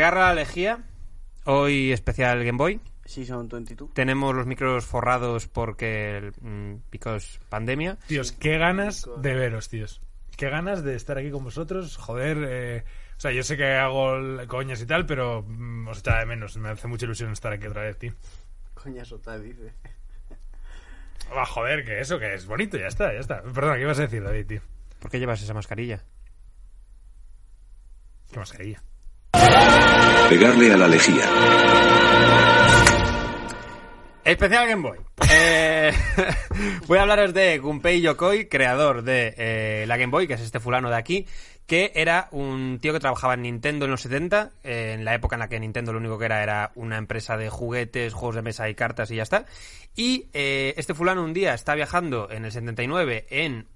pegarle a la lejía. Hoy especial Game Boy. Season 22. Tenemos los micros forrados porque. mm, because pandemia. Tíos, qué ganas de veros, tíos. Qué ganas de estar aquí con vosotros. Joder, eh, o sea, yo sé que hago coñas y tal, pero mm, os echaba de menos. Me hace mucha ilusión estar aquí otra vez, tío. Coña sota, dice. Ah, joder, que eso, que es bonito, ya está, ya está. Perdona, ¿qué ibas a decir, David, tío? ¿Por qué llevas esa mascarilla? ¿Qué mascarilla? Pegarle a la lejía. Especial Game Boy. Eh, voy a hablaros de Gunpei Yokoi, creador de eh, la Game Boy, que es este fulano de aquí, que era un tío que trabajaba en Nintendo en los 70, eh, en la época en la que Nintendo lo único que era era una empresa de juguetes, juegos de mesa y cartas y ya está. Y este fulano un día está viajando en el 79 en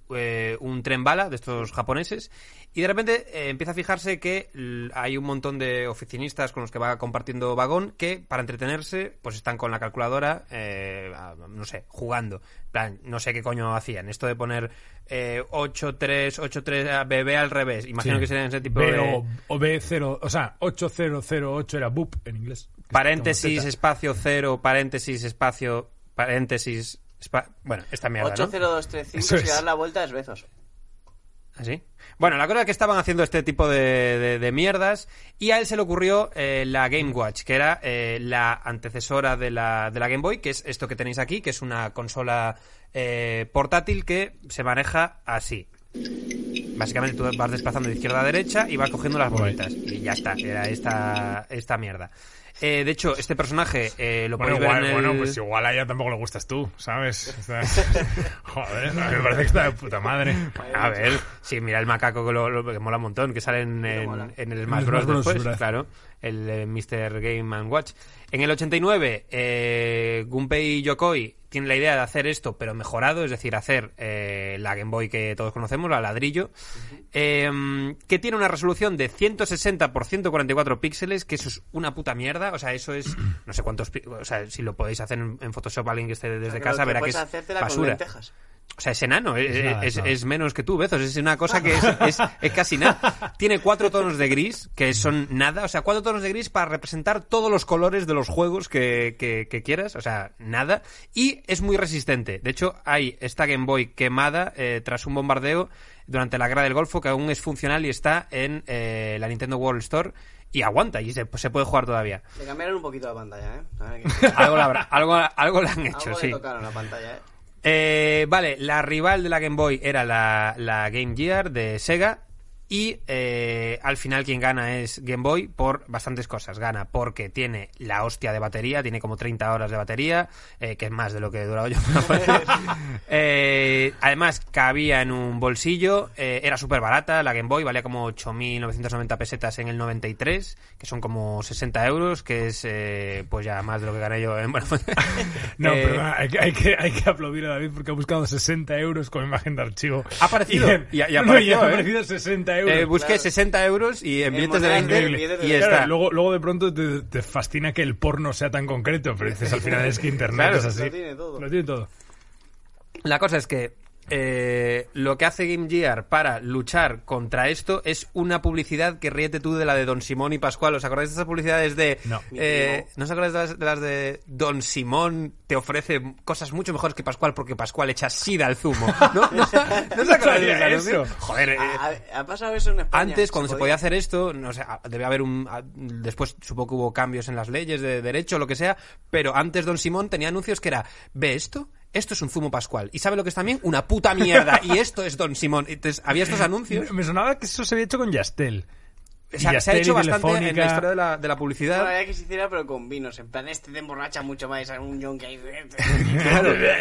un tren bala de estos japoneses y de repente eh, empieza a fijarse que hay un montón de oficinistas con los que va compartiendo vagón que para entretenerse pues están con la calculadora, eh, no sé, jugando. En plan, no sé qué coño hacían. Esto de poner eh, 8-3, 8-3, BB al revés. Imagino Sí. que serían ese tipo B de... o, o B0, o sea, 8008 era boop en inglés. Paréntesis, espacio, cero, paréntesis, espacio, paréntesis... espa- Bueno, esta mierda, ¿no? 80235, Eso si es. das la vuelta es besos. ¿Así? Bueno, la cosa es que estaban haciendo este tipo de, de- de mierdas y a él se le ocurrió eh, la Game Watch, que era eh, la antecesora de la, de la Game Boy, que es esto que tenéis aquí, que es una consola eh, portátil que se maneja así. Básicamente tú vas desplazando de izquierda a derecha y vas cogiendo las bolitas. Y ya está, era esta, esta mierda. Eh, de hecho, este personaje eh, lo Bueno, podéis ver igual, en el... bueno, pues igual a ella tampoco le gustas tú, ¿sabes? O sea, joder, me parece que está de puta madre. A ver, sí, mira el macaco que, lo, lo- que mola un montón, que sale en, en- en el Smash Bros. Después, claro, el eh, Mr. Game and Watch. En el 89, eh, Gunpei Yokoi tiene la idea de hacer esto, pero mejorado, es decir, hacer eh, la Game Boy que todos conocemos, la ladrillo, eh, que tiene una resolución de 160 por 144 píxeles, que eso es una puta mierda, o sea, eso es, no sé cuántos, o sea, si lo podéis hacer en, en Photoshop alguien que esté desde casa, verá que es con basura. lentejas. O sea, es enano, es, Es nada, es- nada. es menos que tú, Bezos. Es una cosa que es, es- es casi nada. Tiene cuatro tonos de gris, que son nada. O sea, cuatro tonos de gris para representar todos los colores de los juegos que, que- que quieras. O sea, nada. Y es muy resistente. De hecho, hay esta Game Boy quemada eh, tras un bombardeo durante la guerra del Golfo, que aún es funcional y está en eh, la Nintendo World Store. Y aguanta, y se, se puede jugar todavía. Le cambiaron un poquito la pantalla, ¿eh? Qué- Algo, la algo, algo le han hecho, Algo sí. le tocaron la pantalla, ¿eh? Eh, vale, la rival de la Game Boy era la, la Game Gear de Sega. Y eh, al final quien gana es Game Boy por bastantes cosas. Gana porque tiene la hostia de batería, tiene como 30 horas de batería, eh, que es más de lo que he durado yo. Eh, además, cabía en un bolsillo, eh, era súper barata la Game Boy, valía como 8.990 pesetas en el 93, que son como 60 euros, que es eh, pues ya más de lo que gané yo en... Bueno, No, perdona, hay que, hay, que, hay que aplaudir a David porque ha buscado 60 euros con imagen de archivo. Ha aparecido, en- y- y no, ha aparecido 60 euros. Eh, busqué Claro. 60 euros y en billetes de montaje 20 de billetes de y 20. está. Claro, luego, luego de pronto te, te fascina que el porno sea tan concreto, pero dices al final es que internet Claro. es así. Lo tiene todo. Lo tiene todo. La cosa es que eh, lo que hace Game Gear para luchar contra esto es una publicidad que ríete tú de la de Don Simón y Pascual. ¿Os acordáis de esas publicidades de... No. eh, ¿No os acordáis de las, de las de Don Simón te ofrece cosas mucho mejores que Pascual porque Pascual echa sida al zumo? ¿No, ¿No, ¿no os acordáis de sabía ese anuncio? eso. Joder, eh, Ha, ha pasado eso en España. Antes, cuando se podía hacer esto, no sé, debe haber un. Después supongo que hubo cambios en las leyes de derecho, lo que sea, pero antes Don Simón tenía anuncios que era: ¿ve esto? Esto es un zumo pascual. ¿Y sabe lo que es también? Una puta mierda. Y esto es Don Simón. Entonces, había estos anuncios. Me sonaba que eso se había hecho con Yastel. O sea, se ha hecho bastante en la historia de la, de la publicidad. había que se hiciera, pero con vinos. En plan, este te emborracha mucho más. Es un John que hay.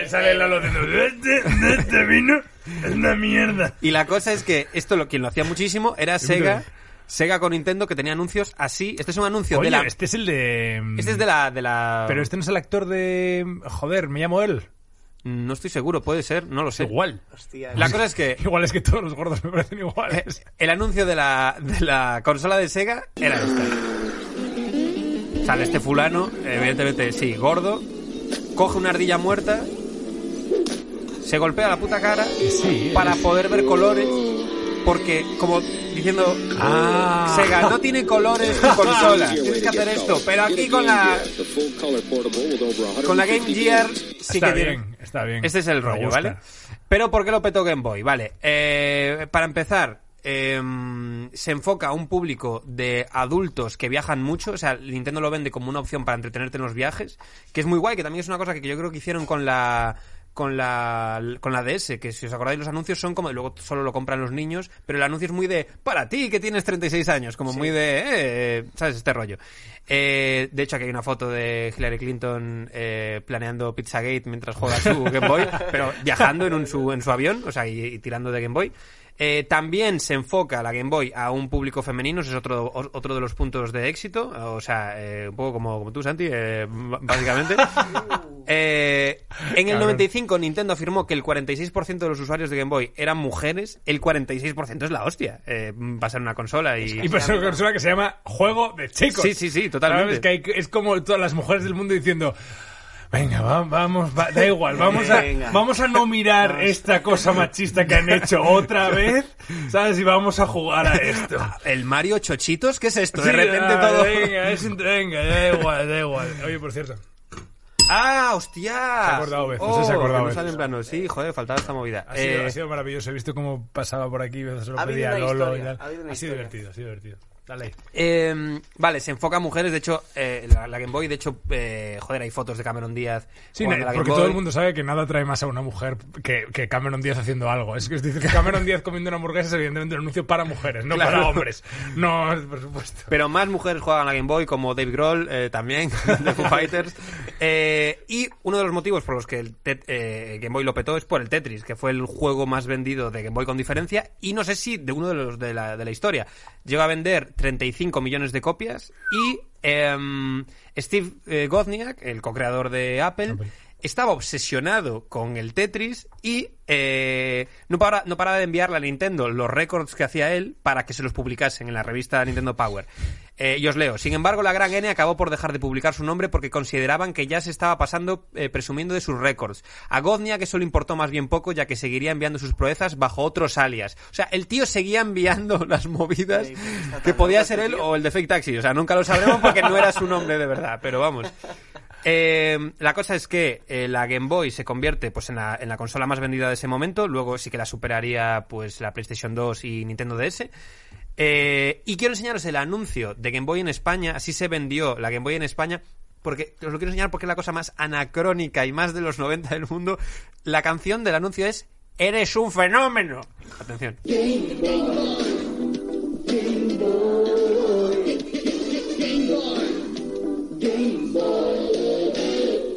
Sale Lalo diciendo, este, este vino es una mierda. Y la cosa es que esto lo quien lo hacía muchísimo era Sega. Sega con Nintendo que tenía anuncios así. Este es un anuncio Oye, de la. este es el de... Este es de la, de la. Pero este no es el actor de... Joder, me llamo él. No estoy seguro, puede ser, no lo sé. Igual. Hostia. La cosa es que Igual es que todos los gordos me parecen Eh, iguales. el anuncio de la, de la consola de Sega era este. Sale este fulano, evidentemente, sí, gordo, coge una ardilla muerta, se golpea la puta cara Sí, para es- poder ver colores porque como diciendo Ah. Sega no tiene colores tu consola, tienes que hacer esto, pero aquí con la con la Game Gear sí está que tiene- está bien. Este es el rollo. ¿vale? Pero ¿por qué lo petó Game Boy? Vale, eh, para empezar, em, se enfoca a un público de adultos que viajan mucho, o sea, Nintendo lo vende como una opción para entretenerte en los viajes, que es muy guay, que también es una cosa que yo creo que hicieron con la con la con la DS, que si os acordáis los anuncios son como luego solo lo compran los niños, pero el anuncio es muy de para ti que tienes 36 años, como muy de eh, sabes este rollo. Eh, de hecho aquí hay una foto de Hillary Clinton eh, planeando Pizzagate mientras juega su Game Boy, pero viajando en un su en su avión, o sea, y, y tirando de Game Boy. Eh, también se enfoca la Game Boy a un público femenino, ese es otro, otro de los puntos de éxito, o sea, eh, un poco como, como tú, Santi, eh, básicamente. Eh, en el Cabrón. 95 Nintendo afirmó que el 46% de los usuarios de Game Boy eran mujeres, el 46% es la hostia, eh, va a ser una consola y... Y pues una consola que se llama Juego de Chicos. Sí, sí, sí, totalmente. ¿Sabes? Que hay- es como todas las mujeres del mundo diciendo... Venga, va- vamos, va- da igual, vamos a, Venga. vamos a no mirar esta cosa machista que han hecho otra vez, ¿sabes? Y vamos a jugar a esto. ¿El Mario Chochitos? ¿Qué es esto? De Sí, repente ah, todo... Venga, es, venga, da igual, da igual. Oye, por cierto, ¡Ah, hostia! Se ha acordado no sé si se ha Oh, acordado no sale en plano. Sí, joder, faltaba esta movida. ha sido, Eh, ha sido maravilloso. He visto cómo pasaba por aquí, se lo Ha pedía a Lolo y historia, tal. ha Ha sido divertido, ha sido divertido. Dale. Eh, vale, se enfoca a mujeres. De hecho, eh, la, la Game Boy, de hecho, eh, joder, hay fotos de Cameron Díaz. Sí, Game porque Boy. todo el mundo sabe que nada trae más a una mujer que, que Cameron Díaz haciendo algo. Es que es decir, que Cameron Díaz comiendo una hamburguesa es evidentemente un anuncio para mujeres, no Claro. para hombres. No, por supuesto. Pero más mujeres juegan a la Game Boy, como Dave Grohl eh, también, de Foo Fighters. Eh, y uno de los motivos por los que el Tet- eh, Game Boy lo petó es por el Tetris, que fue el juego más vendido de Game Boy con diferencia. Y no sé si de uno de los de la, de la historia. Llegó a vender 35 millones de copias. Y em, Steve eh, Wozniak, el co-creador de Apple, estaba obsesionado con el Tetris y eh, no, para- no paraba de enviarle a Nintendo los récords que hacía él para que se los publicasen en la revista Nintendo Power. Eh, y os leo. Sin embargo, la gran N acabó por dejar de publicar su nombre porque consideraban que ya se estaba pasando eh, presumiendo de sus récords. A Godnia que solo importó más bien poco ya que seguiría enviando sus proezas bajo otros alias. O sea, el tío seguía enviando las movidas que podía loco ser este él o el de Fake Taxi. O sea, nunca lo sabremos porque no era su nombre de verdad, pero vamos. Eh, la cosa es que eh, la Game Boy se convierte pues en la, en la consola más vendida de ese momento, luego sí que la superaría pues la PlayStation 2 y Nintendo DS. Eh, y quiero enseñaros el anuncio de Game Boy en España, así se vendió la Game Boy en España, porque os lo quiero enseñar porque es la cosa más anacrónica y más de los 90 del mundo. La canción del anuncio es Eres un fenómeno. Atención.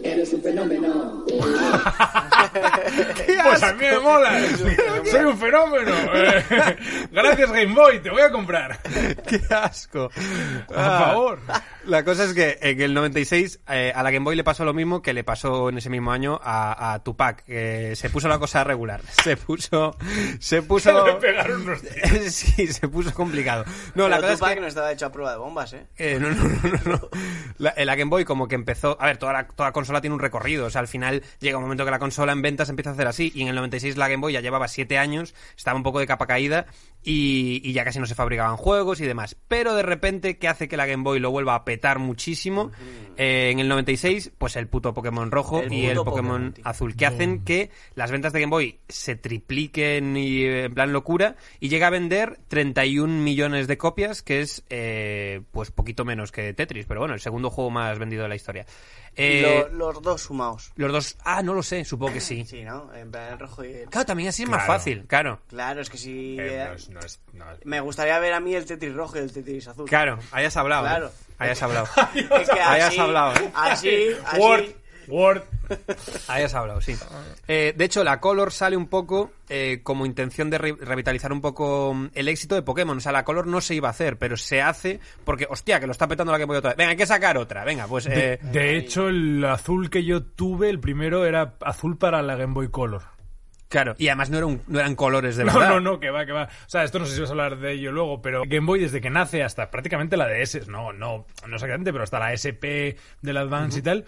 Eres un fenómeno. Pues a mí me mola. Soy un fenómeno. Eh, Gracias Game Boy, te voy a comprar. ¡Qué asco! Por Ah. favor. La cosa es que en el 96 eh, a la Game Boy le pasó lo mismo que le pasó en ese mismo año a, a Tupac. que se puso la cosa regular. Se puso... Se puso... pegaron unos tíos. sí, se puso complicado. No, la Pero cosa es Tupac que... no estaba hecho a prueba de bombas, ¿eh? Eh, no, no, no, no, no. La, la Game Boy como que empezó... A ver, toda, la, toda consola tiene un recorrido. O sea, al final llega un momento que la consola en ventas empieza a hacer así. Y en el 96 la Game Boy ya llevaba 7 años, estaba un poco de capa caída y, y ya casi no se fabricaban juegos y demás. Pero de repente, ¿qué hace que la Game Boy lo vuelva a petar muchísimo? Eh, en el 96, pues el puto Pokémon rojo El y el Pokémon Pokémon, azul, que hacen que las ventas de Game Boy se tripliquen y eh, en plan locura y llega a vender 31 millones de copias, que es eh, pues poquito menos que Tetris, pero bueno, el segundo juego más vendido de la historia. Y Eh, lo- los dos sumados. los dos, ah, no lo sé, supongo que sí. Sí, ¿no? En plan el rojo y el... Claro, también así es más Claro. fácil, claro. Claro, es que si... Eh, eh, no es- no es- no es- Me gustaría ver a mí el Tetris rojo y el Tetris azul. Claro, hayas hablado. ¿eh? Claro. Hayas hablado. Es que Hayas así, hablado, ¿eh? así, así... Word, Word. Hayas hablado, sí. Eh, de hecho, la Color sale un poco eh, como intención de re- revitalizar un poco mm, el éxito de Pokémon. O sea, la Color no se iba a hacer, pero se hace porque, hostia, que lo está petando la Game Boy otra vez. Venga, hay que sacar otra. Venga, pues... Eh, De hecho, el azul que yo tuve, el primero era azul para la Game Boy Color. claro. Y además no, era un- no eran colores de No, verdad. no, no, que va, que va. O sea, esto no sé si vas a hablar de ello luego, pero Game Boy desde que nace hasta prácticamente la DS, no, no, no exactamente, pero hasta la SP del Advance y tal,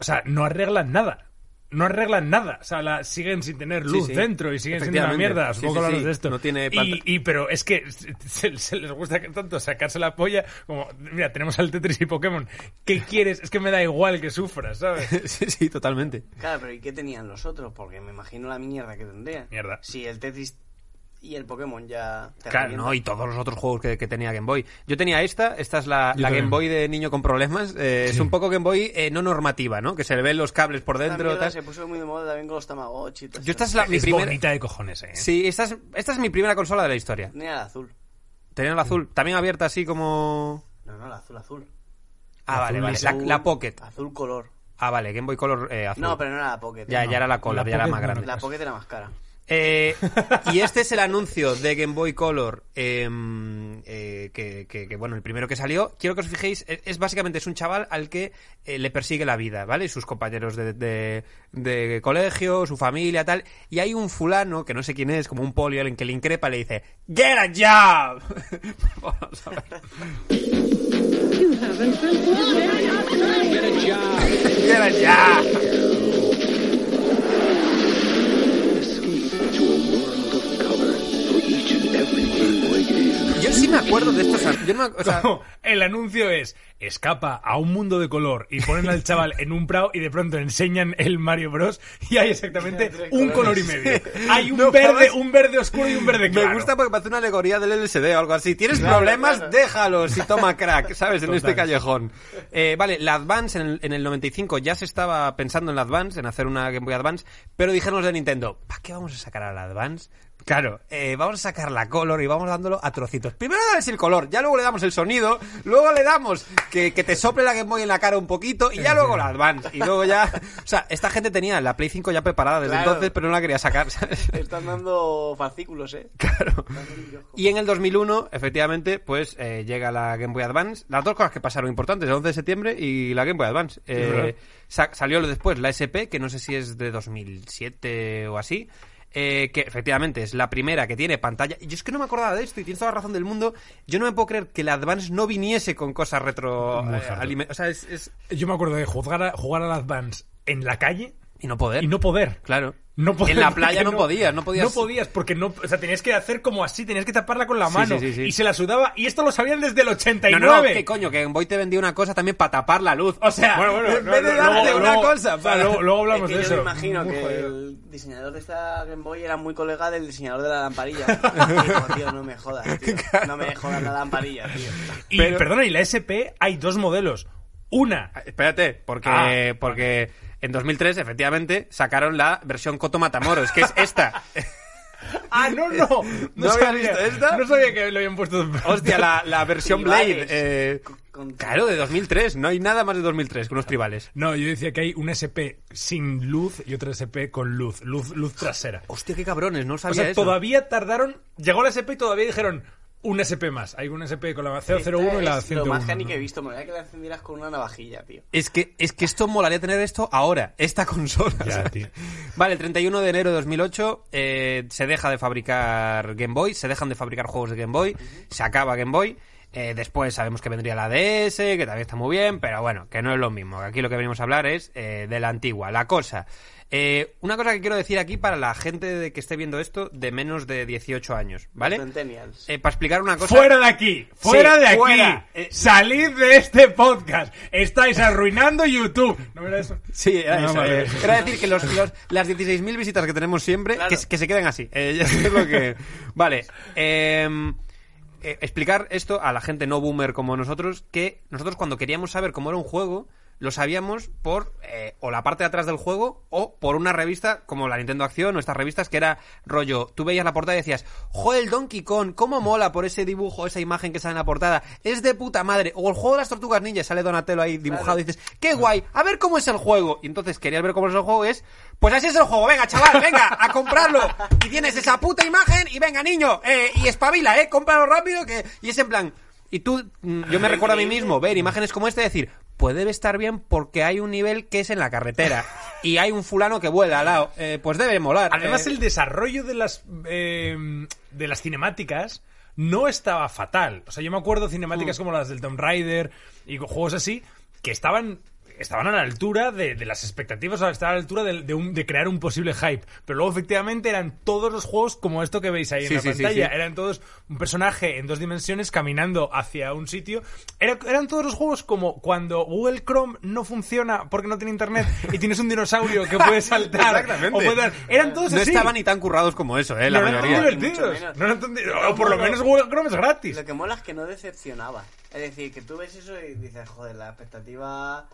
o sea, no arreglan nada. no arreglan nada. O sea, la, siguen sin tener luz sí. dentro y siguen siendo una mierda. Supongo sí, que hablas sí. de esto. No tiene y, y- pero es que se, se les gusta que tanto sacarse la polla como, mira, tenemos al Tetris y Pokémon. ¿Qué quieres? Es que me da igual que sufras, ¿sabes? sí, sí, totalmente. Claro, pero ¿y qué tenían los otros? Porque me imagino la mierda que tendrían. Mierda. Si el Tetris y el Pokémon ya... te Claro, no, y todos los otros juegos que, que tenía Game Boy. Yo tenía esta, esta es la, la. Game Boy de niño con problemas. eh, Es un poco Game Boy eh, no normativa, ¿no? Que se le ven los cables por dentro. tal. se puso muy de moda también con los Tamagotchi y todo Yo esta eso. es la, mi es primera. bonita de cojones, ¿eh? Sí, esta es, esta es mi primera consola de la historia. Tenía el azul. Tenía el azul, también abierta así como. No, no, el azul, azul. Ah, vale, Azul vale. es La, Azul- la Pocket. Azul color. Ah, vale, Game Boy Color eh, azul. No, pero no era la Pocket. Ya, No. ya era la Color, La ya era más grande. La Pocket era más cara. Eh, y este es el anuncio de Game Boy Color, em, eh, que, que- que, bueno, el primero que salió. Quiero que os fijéis, es, es básicamente es un chaval al que eh, le persigue la vida, ¿vale? Y sus compañeros de, de- de colegio, su familia, tal. Y hay un fulano, que no sé quién es, como un polio, en que le increpa y le dice, ¡Get a job! Vamos a ver. You haven't been ¡Get a job! To a world Yo sí me acuerdo de estos. Yo no me- o sea, Como el anuncio es escapa a un mundo de color y ponen al chaval en un prado y de pronto enseñan el Mario Bros y hay exactamente un color y medio. Hay un No, verde, un verde oscuro y un verde claro. Me gusta porque parece una alegoría del LSD o algo así. Tienes Claro, problemas, claro. déjalos y toma crack, ¿sabes? En Total. este callejón. Eh, vale, la Advance en el, en el 95 ya se estaba pensando en la Advance, en hacer una Game Boy Advance, pero dijeron los de Nintendo, ¿para qué vamos a sacar a la Advance? Claro, eh, vamos a sacar la Color y vamos dándolo a trocitos. Primero dales el color, ya luego le damos el sonido, luego le damos que, que te sople la Game Boy en la cara un poquito y ya luego la Advance. Y luego ya... O sea, esta gente tenía la Play 5 ya preparada desde Claro. entonces, pero no la quería sacar, ¿sabes? Están dando fascículos, eh. Claro. Y en el 2001, efectivamente, pues eh, llega la Game Boy Advance. Las dos cosas que pasaron importantes, el 11 de septiembre y la Game Boy Advance. Eh, sa- salió después la SP, que no sé si es de 2007 o así. Eh, que efectivamente es la primera que tiene pantalla. Y yo es que no me acordaba de esto y tienes toda la razón del mundo. Yo no me puedo creer que la Advance no viniese con cosas retro. Eh, o sea, es, es- Yo me acuerdo de jugar a, jugar al Advance en la calle Y no poder. y no poder. Claro. No en la playa porque no, podías, no podías. No podías, porque no, o sea, tenías que hacer como así, tenías que taparla con la mano. sí, sí, sí. Y se la sudaba, y esto lo sabían desde el No, 89. no, no, ¿qué coño? Que Game Boy te vendía una cosa también para tapar la luz. O sea, Bueno, bueno, en no, vez de no, darte luego- una luego- cosa o sea, para... luego, luego hablamos es que de yo eso. me imagino Muy que jodido. el diseñador de esta Game Boy era muy colega del diseñador de la lamparilla. Dijo, tío, no me jodas, tío. No me jodas la lamparilla, tío. Y Pero- perdona, y la SP hay dos modelos. Una, Espérate, porque, Ah, porque en 2003, efectivamente, sacaron la versión Coto Matamoros, que es esta. Ah, no, no. ¿No habías visto esta? No sabía que le habían puesto. Hostia, la, la versión Blade. Eh, Con- claro, de 2003. No hay nada más de 2003 que unos tribales. No, yo decía que hay una SP sin luz y otra SP con luz. Luz, luz trasera. Hostia, qué cabrones, no O sabía sea, eso. todavía tardaron. Llegó la SP y todavía dijeron una SP más. Hay una SP con la 001 y la es 101. Lo más que he visto, me voy a que la encendieras con una navajilla, tío. Es que, es que esto molaría tener esto ahora, esta consola. Ya, tío. Vale, el 31 de enero de 2008 eh, se deja de fabricar Game Boy, se dejan de fabricar juegos de Game Boy, se acaba Game Boy. eh, después sabemos que vendría la DS, que también está muy bien, pero bueno, que no es lo mismo. Aquí lo que venimos a hablar es eh, de la antigua. La cosa. Eh, una cosa que quiero decir aquí para la gente de que esté viendo esto de menos de 18 años, ¿vale? Centennials. Eh, para explicar una cosa. ¡Fuera de aquí! ¡Fuera Sí, de aquí! fuera. Eh, ¡Salid de este podcast! ¡Estáis arruinando YouTube! ¿No era eso? Sí, era No, eso. vale. eh, era decir que los, los- las 16.000 visitas que tenemos siempre, Claro. que, que se queden así. Eh, ya es lo que... Vale. em, eh, explicar esto a la gente no boomer como nosotros, que nosotros cuando queríamos saber cómo era un juego, lo sabíamos por eh, o la parte de atrás del juego o por una revista como la Nintendo Acción o estas revistas que era rollo, tú veías la portada y decías, joder, el Donkey Kong, cómo mola por ese dibujo, esa imagen que sale en la portada, es de puta madre, o el juego de las tortugas ninja, sale Donatello ahí dibujado y dices, qué guay, a ver cómo es el juego, y entonces querías ver cómo es el juego, es, pues así es el juego, venga chaval, venga, a comprarlo, y tienes esa puta imagen, y venga niño, eh, y espabila, eh, cómpralo rápido, que, y es en plan, y tú, mm, yo me recuerdo a mí mismo ver imágenes como esta y decir, puede estar bien porque hay un nivel que es en la carretera y hay un fulano que vuela al lado, eh, pues debe molar. Además, eh. el desarrollo de las eh, de las cinemáticas no estaba fatal. O sea, yo me acuerdo cinemáticas como las del Tomb Raider y juegos así que estaban estaban a la altura de, de las expectativas, o sea, estaban a la altura de, de un- de crear un posible hype. Pero luego, efectivamente, eran todos los juegos como esto que veis ahí en Sí, la sí, pantalla. sí. Eran todos un personaje en dos dimensiones caminando hacia un sitio. Era- eran todos los juegos como cuando Google Chrome no funciona porque no tiene internet y tienes un dinosaurio que puede saltar. Exactamente. o puede dar- Eran todos No así. estaban ni tan currados como eso, ¿eh? La no eran mayoría. divertidos. No eran tan di- o por lo menos Google Chrome es gratis. Lo que mola es que no decepcionaba. Es decir, que tú ves eso y dices, joder, la expectativa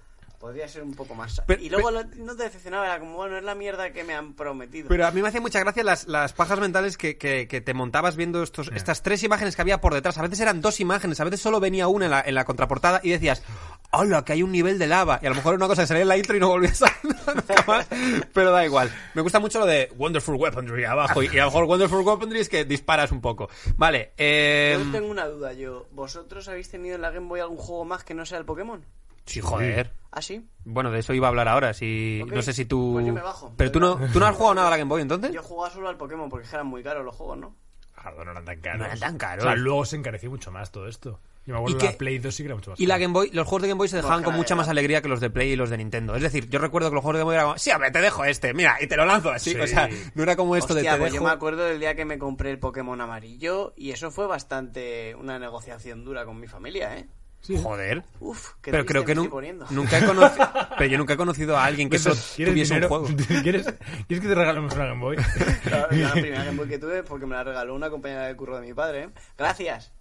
podría ser un poco más. Pero- y luego lo- no te decepcionaba, era como, bueno, es la mierda que me han prometido. Pero a mí me hacía mucha gracia las, las pajas mentales que, que- que te montabas viendo estos, estas tres imágenes que había por detrás. A veces eran dos imágenes, a veces solo venía una en la, en la contraportada y decías, ¡hola, que hay un nivel de lava! Y a lo mejor era una cosa que salía en la intro y no volvías a nunca más. Pero da igual. Me gusta mucho lo de Wonderful Weaponry abajo y, y a lo mejor Wonderful Weaponry es que disparas un poco. Vale, eh... Yo tengo una duda, yo. ¿Vosotros habéis tenido en la Game Boy algún juego más que no sea el Pokémon? Sí, joder. ¿Ah, sí? Bueno, de eso iba a hablar ahora. Si... No sé si tú... pues yo me bajo. Pero tú no, tú no has jugado nada a la Game Boy, entonces. Yo jugaba solo al Pokémon porque eran muy caros los juegos, ¿no? Joder, no eran tan caros. No eran tan caros. O sea, luego se encareció mucho más todo esto. Yo me acuerdo ¿Y de qué- la Play 2 sí que era mucho más Y la. Game Boy, los juegos de Game Boy se dejaban Pues con claro, mucha más alegría que los de Play y los de Nintendo. Es decir, yo recuerdo que los juegos de Game Boy eran, sí, hombre, te dejo este, mira, y te lo lanzo así. Sí. O sea, no era como esto Hostia, de te pues dejo. yo me acuerdo del día que me compré el Pokémon amarillo y eso fue bastante una negociación dura con mi familia, ¿eh? Joder. Uf, qué Pero creo que me nu- estoy poniendo. nunca he conocido, pero yo nunca he conocido a alguien que Eso, eso ¿quieres tuviese dinero? un juego. ¿Quieres, ¿Quieres que te regalemos una Game Boy? Claro, la primera Game Boy que tuve porque me la regaló una compañera de curro de mi padre, ¿eh? Gracias.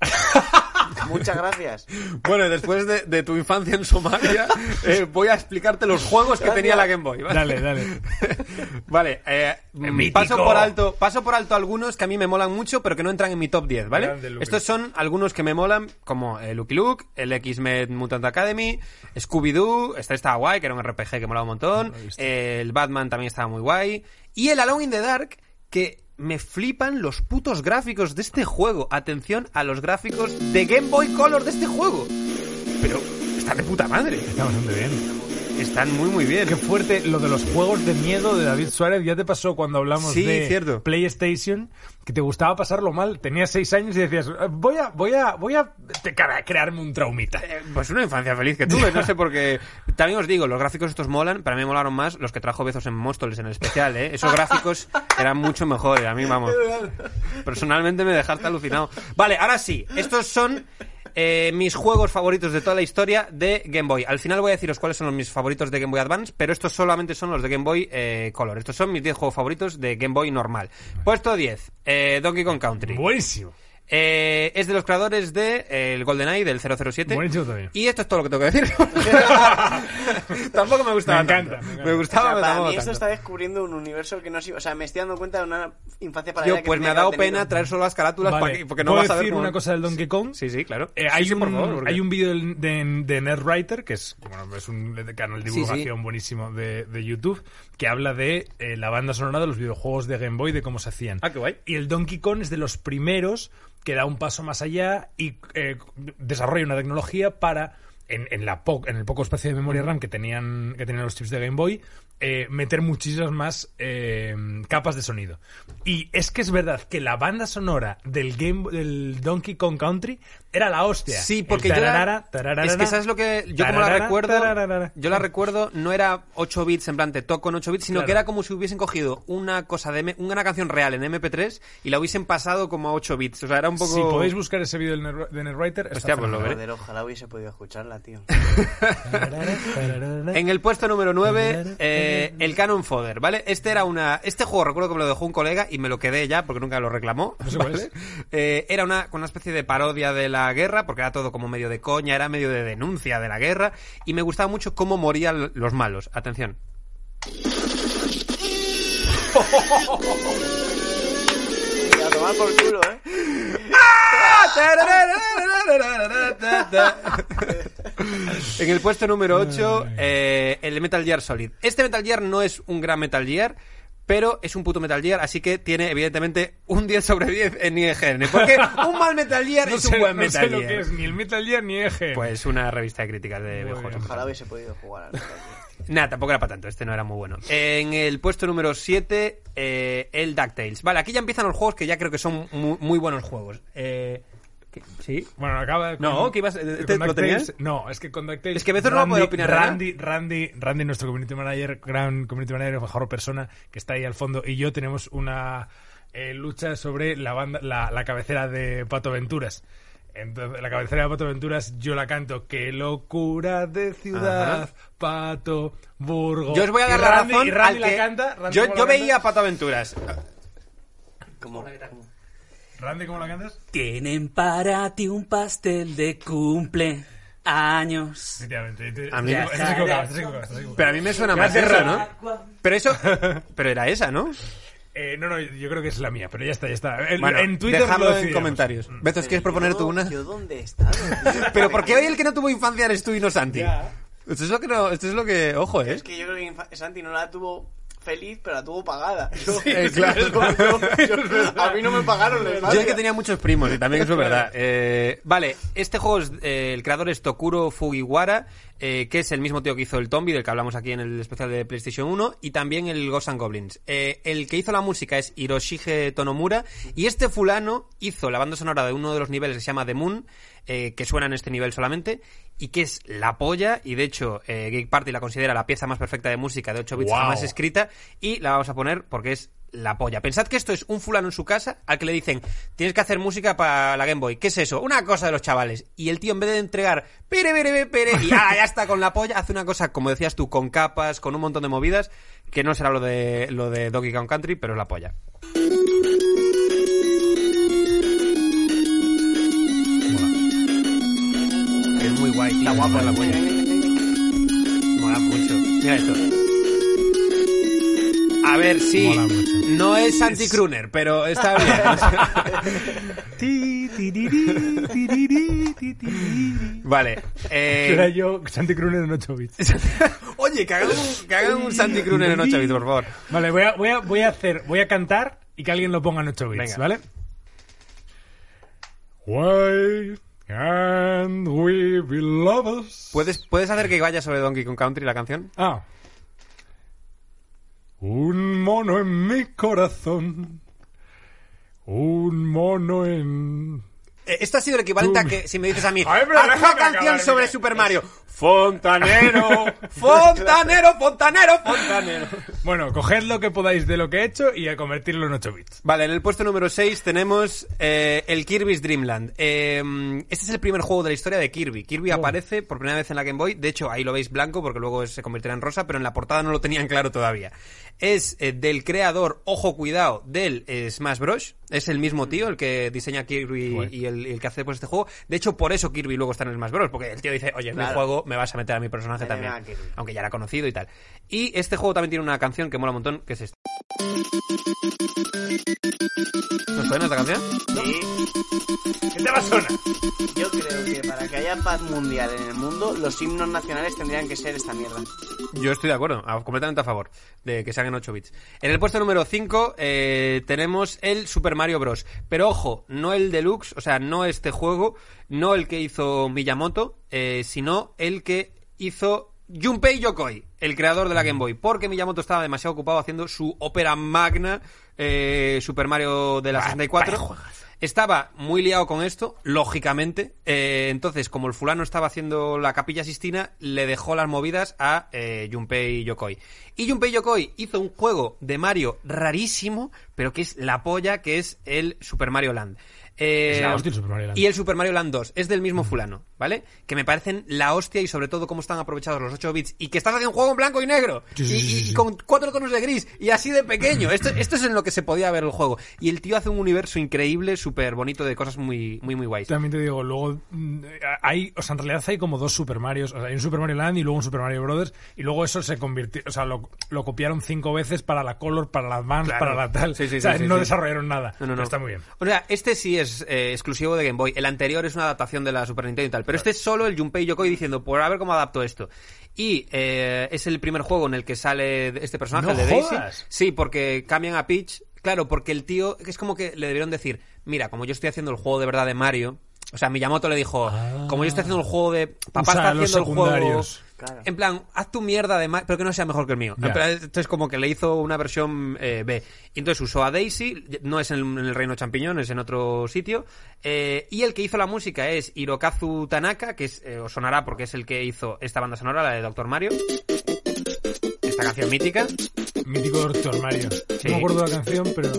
Muchas gracias. Bueno, y después de, de tu infancia en Somalia, eh, voy a explicarte los juegos que tenía la Game Boy. ¿vale? Dale, dale. Vale, eh, paso por alto, paso por alto algunos que a mí me molan mucho, pero que no entran en mi top 10, ¿vale? Grande Estos son algunos que me molan, como el Lucky Luke, el X-Men Mutant Academy, Scooby-Doo, este estaba guay, que era un RPG que molaba un montón, el Batman también estaba muy guay, y el Alone in the Dark, que me flipan los putos gráficos de este juego. Atención a los gráficos de Game Boy Color de este juego. Pero está de puta madre. Bien. Están muy muy bien. Qué fuerte lo de los juegos de miedo de David Suárez. Ya te pasó cuando hablamos Sí, de cierto. PlayStation, que te gustaba pasarlo mal. Tenías seis años y decías, "Eh, voy a, voy a, voy a crearme un traumita. Eh, Pues una infancia feliz que tuve, no sé por qué. También os digo, los gráficos estos molan, para mí molaron más los que trajo Bezos en Móstoles en el especial, ¿eh? Esos gráficos eran mucho mejores, a mí, vamos. Personalmente me dejaste alucinado. Vale, ahora sí, estos son eh, mis juegos favoritos de toda la historia de Game Boy. Al final voy a deciros cuáles son los mis favoritos de Game Boy Advance, pero estos solamente son los de Game Boy eh, Color. Estos son mis 10 juegos favoritos de Game Boy normal. Puesto 10, eh, Donkey Kong Country. Buenísimo. Eh, es de los creadores de eh, el GoldenEye del 007. Buenísimo también. Y esto es todo lo que tengo que decir. tampoco me gustaba. Me encanta, tanto. me encanta. Me O gustaba, sea, para mí esto tanto. está descubriendo un universo que no sé, o sea, me estoy dando cuenta de una infancia para Yo, pues me ha dado pena traer solo las carátulas Vale, para que- porque no ¿puedo vas a ver decir cómo- una cosa del Donkey Kong? Sí, sí, claro. Eh, hay, sí, un, por favor, porque- hay un vídeo del- de, de Nerdwriter, que es, bueno, es un canal de Sí, divulgación sí. buenísimo de, de YouTube, que habla de eh, la banda sonora de los videojuegos de Game Boy, de cómo se hacían. Ah, qué guay. Y el Donkey Kong es de los primeros que da un paso más allá y eh, desarrolla una tecnología para, en, en la po- en el poco espacio de memoria RAM que tenían, que tenían los chips de Game Boy, eh, meter muchísimas más eh, capas de sonido. Y es que es verdad que la banda sonora del, Game, del Donkey Kong Country era la hostia. Sí, porque yo la, tararara, tararara, es que sabes lo que yo como la tararara, recuerdo, tararara. yo la recuerdo no era 8 bits en plan te toco en 8 bits, sino Claro. que era como si hubiesen cogido una cosa de M- una canción real en MP3 y la hubiesen pasado como a 8 bits, o sea, era un poco Si podéis buscar ese vídeo de Nerdwriter, está Hostia, pues lo veré. Ojalá hubiese podido escucharla, tío. En el puesto número 9, eh, el Canon Fodder, ¿vale? Este era una. Este juego recuerdo que me lo dejó un colega y me lo quedé ya porque nunca lo reclamó. Eh, era una, una especie de parodia de la guerra, porque era todo como medio de coña, era medio de denuncia de la guerra. Y me gustaba mucho cómo morían los malos. Atención. Y a tomar por culo, ¿eh? en el puesto número 8, el Metal Gear Solid. Este Metal Gear no es un gran Metal Gear, pero es un puto Metal Gear, así que tiene evidentemente un 10 sobre 10 en IGN. Porque un mal Metal Gear No es sé, un buen no Metal sé lo Gear. que es ni el Metal Gear ni Eje. Pues una revista de críticas de videojuegos. Ojalá hubiese podido jugar al Metal Gear. Nada, tampoco era para tanto, este no era muy bueno. En el puesto número 7, el DuckTales. Vale, aquí ya empiezan los juegos que ya creo que son muy, muy buenos juegos. Eh, Sí. Bueno, acaba No, con- que ibas- con ¿te- lo tenías? No, es que con DuckTales... Es que Bezo no puede opinar nada. Randy, Randy, Randy, nuestro community manager, gran community manager, mejor persona, que está ahí al fondo, y yo tenemos una eh, lucha sobre la banda, la, la cabecera de Pato Venturas. Entonces, la cabecera de Pato Venturas yo la canto. ¡Qué locura de ciudad! Ajá. Pato, Burgo. Yo os voy a Y dar la Randy- razón Y Randy al la que- canta. Randy yo ¿cómo yo la veía a canta? Pato Aventuras. Como... Randy, ¿cómo la cantas? Tienen para ti un pastel de cumpleaños. Efectivamente. A mí- Estás estás equivocado, estás equivocado, estás equivocado. Pero a mí me suena más eso. ¿no? Pero eso... Pero era esa, ¿no? Eh, no, no, yo creo que es la mía, pero ya está, ya está. En, Bueno, en Twitter dejadlo lo en comentarios. Betos, ¿quieres proponer yo, tú una? ¿Yo dónde he estado? Pero ¿por qué hoy el que no tuvo infancia eres tú y no Santi? Ya. Esto es lo que no, esto es lo que, ojo, eh. Es que yo creo que Santi no la tuvo feliz, pero la tuvo pagada. Claro. a mí no me pagaron la Yo es que tenía muchos primos y también eso es verdad. Eh, vale, este juego, es, eh, el creador es Tokuro Fugiwara, eh, que es el mismo tío que hizo el Tombi, del que hablamos aquí en el especial de PlayStation 1, y también el Ghosts and Goblins. El que hizo la música es Hiroshige Tonomura, y este fulano hizo la banda sonora de uno de los niveles que se llama The Moon, eh, que suena en este nivel solamente, y que es la polla, y de hecho eh, Geek Party la considera la pieza más perfecta de música de 8 bits Wow. jamás escrita, y la vamos a poner porque es la polla. Pensad que esto es un fulano en su casa al que le dicen, tienes que hacer música para la Game Boy. ¿Qué es eso? Una cosa de los chavales. Y el tío en vez de entregar, pere, pere, pere, pere, y ah, ya está con la polla, hace una cosa, como decías tú, con capas, con un montón de movidas, que no será lo de, lo de Donkey Kong Country, pero es la polla. Es muy guay. Está guapo la polla. Mola mucho. Mira esto. A ver, sí. Mola mucho. No es Santi Kruner, pero está bien. Vale. eh, Era yo, Santi Kruner en 8 bits. Oye, que hagan un, que hagan un Santi Kruner en 8 bits, por favor. Vale, voy a, voy a, voy a hacer, voy a cantar y que alguien lo ponga en 8 bits, Venga. ¿vale? Why can't we be lovers? ¿Puedes, ¿Puedes hacer que vaya sobre Donkey Kong Country la canción? Ah. Un mono en mi corazón. Un mono en... Eh, Esto ha sido el equivalente a que si me dices a mí, haz una canción sobre. Super Mario. Fontanero, fontanero, fontanero, fontanero. Bueno, coged lo que podáis de lo que he hecho y a convertirlo en 8 bits. Vale, en el puesto número 6 tenemos eh, el Kirby's Dream Land. Eh, este es el primer juego de la historia de Kirby. Kirby Oh. aparece por primera vez en la Game Boy. De hecho, ahí lo veis blanco porque luego se convertirá en rosa, pero en la portada no lo tenían claro todavía. Es eh, del creador, ojo cuidado, del eh, Smash Bros. Es el mismo tío, el que diseña Kirby Guay. y el, el que hace pues, este juego. De hecho, por eso Kirby luego está en el Smash Bros. Porque el tío dice, oye, en mi Claro. juego me vas a meter a mi personaje también. Aunque ya era conocido y tal. Y este juego también tiene una canción que mola un montón, que es esta. ¿Nos suena esta canción? Sí, ¿Qué te va a sonar? yo creo que para que haya paz mundial en el mundo, los himnos nacionales tendrían que ser esta mierda. Yo estoy de acuerdo, completamente a favor de que se hagan 8 bits. En el puesto número 5 tenemos el Super Mario Bros. Pero ojo, no el deluxe, o sea, no este juego, no el que hizo Miyamoto, eh, sino el que hizo Junpei Yokoi, el creador de la Game Boy. Porque Miyamoto estaba demasiado ocupado haciendo su ópera magna eh, Super Mario de la 64. Estaba muy liado con esto, lógicamente. Eh, entonces, como el fulano estaba haciendo la capilla Sistina, le dejó las movidas a eh, Junpei Yokoi. Y Junpei Yokoi hizo un juego de Mario rarísimo, pero que es la polla, que es el Super Mario Land. Eh, Es la hostia el Super Mario Land. Y el Super Mario Land 2 es del mismo fulano, ¿vale? Que me parecen la hostia y sobre todo cómo están aprovechados los 8 bits y que estás haciendo un juego en blanco y negro Sí, sí, y, sí, con cuatro tonos de gris y así de pequeño. Esto, esto es en lo que se podía ver el juego. Y el tío hace un universo increíble, súper bonito, de cosas muy, muy, muy guays. También te digo, luego mm, hay, o sea, en realidad hay como dos Super Marios, o sea, hay un Super Mario Land y luego un Super Mario Brothers, y luego eso se convirtió, o sea, lo, lo copiaron cinco veces para la Color, para la Advance, Claro. para la tal. O sea, no desarrollaron nada. No, no, no. Pero está muy bien. O sea, este sí es eh, exclusivo de Game Boy. El anterior es una adaptación de la Super Nintendo y tal. Pero este es solo el Junpei Yokoi diciendo, por a ver cómo adapto esto. Y eh, es el primer juego en el que sale este personaje, ¡No el de Daisy. jodas! Sí, porque cambian a Peach. Claro, porque el tío, es como que le debieron decir, mira, como yo estoy haciendo el juego de verdad de Mario, o sea, Miyamoto le dijo, como yo estoy haciendo el juego de... Papá está haciendo el juego... Claro. En plan, haz tu mierda de Mario, pero que no sea mejor que el mío. Ya. En plan, entonces como que le hizo una versión eh, B. Y entonces usó a Daisy, no es en el, en el Reino Champiñón, es en otro sitio. Eh, y el que hizo la música es Hirokazu Tanaka, que es, eh, os sonará porque es el que hizo esta banda sonora, la de Doctor Mario. Esta canción mítica. Mítico Doctor Mario. Sí. No me acuerdo de la canción, pero.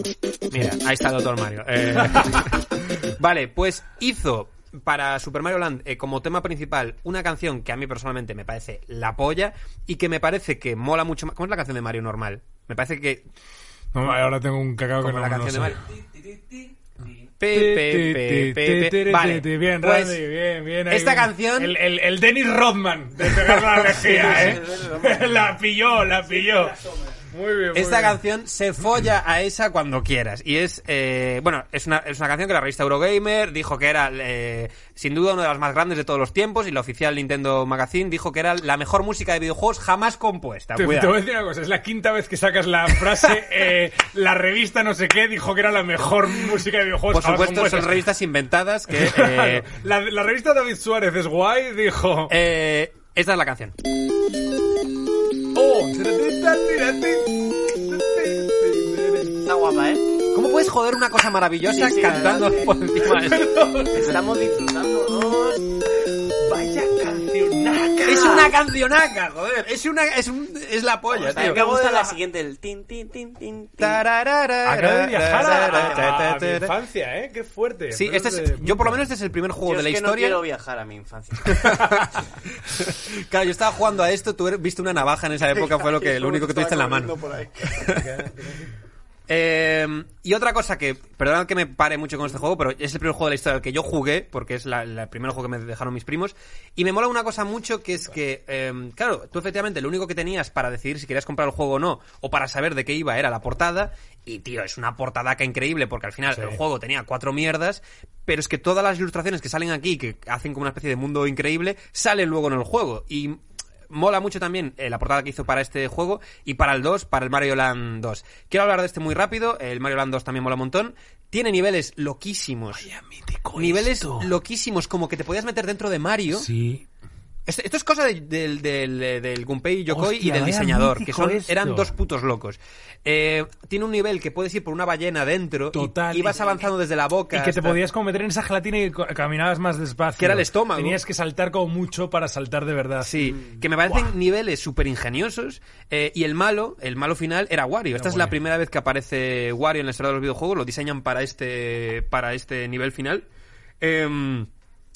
Mira, ahí está Doctor Mario. Eh, vale, pues hizo para Super Mario Land eh, como tema principal una canción que a mí personalmente me parece la polla y que me parece que mola mucho más. ¿Cómo es la canción de Mario normal? Me parece que. No, ahora tengo un cacao que Como no la no canción de sé. Mario. Pe, pe. Vale, Bien, pues, Randy, bien, bien. esta bien. canción- El, el, el Dennis Rodman de pegar la lejía, ¿eh? la pilló, la pilló. Muy bien, muy Esta bien. canción se folla a esa cuando quieras. Y es, eh, bueno, es una, es una canción que la revista Eurogamer dijo que era, eh, sin duda, una de las más grandes de todos los tiempos. Y la oficial Nintendo Magazine dijo que era la mejor música de videojuegos jamás compuesta. Te, te voy a decir una cosa, es la quinta vez que sacas la frase, eh, la revista no sé qué dijo que era la mejor música de videojuegos Por jamás supuesto, compuesta. son revistas inventadas que... Eh, la, la revista David Suárez es guay, dijo... eh, esta es la canción. ¡Oh! Está guapa, ¿eh? ¿Cómo puedes joder una cosa maravillosa Sí, sí, cantando por encima de esto? Estamos disfrutando. Es una cancionaca, joder. Es una, es un, es la polla, mí tío. me gusta la siguiente, el tin, tin, tin, tin. Tararara, Acaba de viajar a, mi infancia, ¿eh? Qué fuerte. Sí, este es, yo por lo menos este es el primer juego Yo de la es que no historia. quiero viajar a mi infancia. claro, yo estaba jugando a esto, tú viste una navaja en esa época, fue lo que lo único que tuviste en la mano. Eh, y otra cosa que, perdonad que me pare mucho con este juego, pero es el primer juego de la historia al que yo jugué, porque es la, el primer juego que me dejaron mis primos. Y me mola una cosa mucho que es que, eh, claro, tú efectivamente lo único que tenías para decidir si querías comprar el juego o no, o para saber de qué iba, era la portada. Y tío, es una portadaca increíble, porque al final Sí. el juego tenía cuatro mierdas, pero es que todas las ilustraciones que salen aquí, que hacen como una especie de mundo increíble, salen luego en el juego. Y mola mucho también eh, la portada que hizo para este juego y para el 2, para el Mario Land 2. Quiero hablar de este muy rápido, el Mario Land 2 también mola un montón. Tiene niveles loquísimos. niveles loquísimos, como que te podías meter dentro de Mario. Sí. Esto, esto es cosa de- del, del, eh, del Gunpei Yokoi Hostia, y del diseñador, que son, esto. eran dos putos locos. Eh, tiene un nivel que puedes ir por una ballena dentro Total. y, y vas avanzando desde la boca. Y que te hasta- podías como meter en esa gelatina y caminabas más despacio. Que era el estómago. Tenías que saltar como mucho para saltar de verdad. Sí, que me parecen Buah. niveles súper ingeniosos. eh, y el malo, el malo final, era Wario. Esta es la Wario. primera vez que aparece Wario en la historia de los videojuegos. Lo diseñan para este, para este nivel final. Em,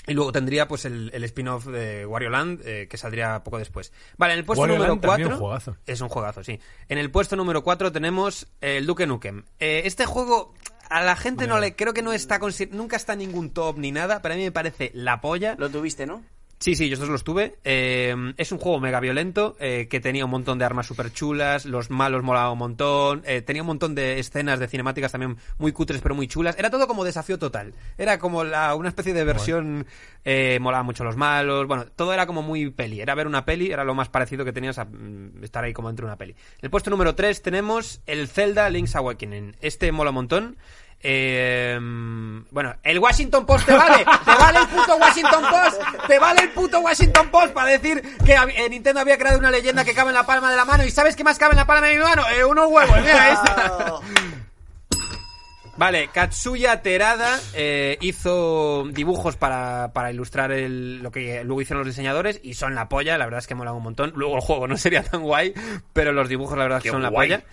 y luego tendría pues el, el spin-off de Wario Land, eh, que saldría poco después. Vale, en el puesto Wario número Land también 4. un juegazo. Es un juegazo, sí. En el puesto número 4 tenemos el Duke Nukem. Eh, este juego. A la gente no le. Creo que no está. Nunca está en ningún top ni nada. Pero a mí me parece la polla. Lo tuviste, ¿no? Sí, sí, yo estos los tuve. Eh, es un juego mega violento eh, que tenía un montón de armas súper chulas, los malos molaban un montón, eh, tenía un montón de escenas de cinemáticas también muy cutres pero muy chulas. Era todo como desafío total. Era como la, una especie de versión, eh, molaba mucho los malos, bueno, todo era como muy peli. Era ver una peli, era lo más parecido que tenías a mm, estar ahí como entre una peli. En el puesto número 3 tenemos el Zelda Link's Awakening. Este mola un montón. Eh, bueno, el Washington Post te vale, te vale el puto Washington Post, te vale el puto Washington Post para decir que eh, Nintendo había creado una leyenda que cabe en la palma de la mano y ¿sabes qué más cabe en la palma de mi mano? Eh, unos huevos, mira esta. Vale, Katsuya Terada eh, hizo dibujos para, para ilustrar el, lo que luego hicieron los diseñadores y son la polla, la verdad es que molan un montón. Luego el juego no sería tan guay, pero los dibujos la verdad es que son la polla.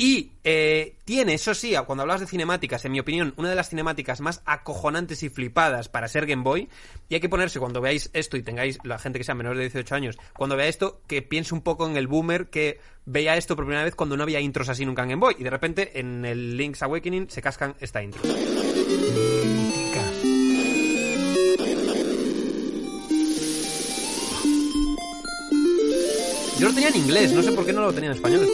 Y eh, tiene, eso sí, cuando hablas de cinemáticas, en mi opinión, una de las cinemáticas más acojonantes y flipadas para ser Game Boy. Y hay que ponerse, cuando veáis esto y tengáis la gente que sea menor de 18 años, cuando vea esto, que piense un poco en el boomer que veía esto por primera vez cuando no había intros así nunca en Game Boy. Y de repente en el Link's Awakening se cascan esta intro. Yo lo tenía en inglés, no sé por qué no lo tenía en español.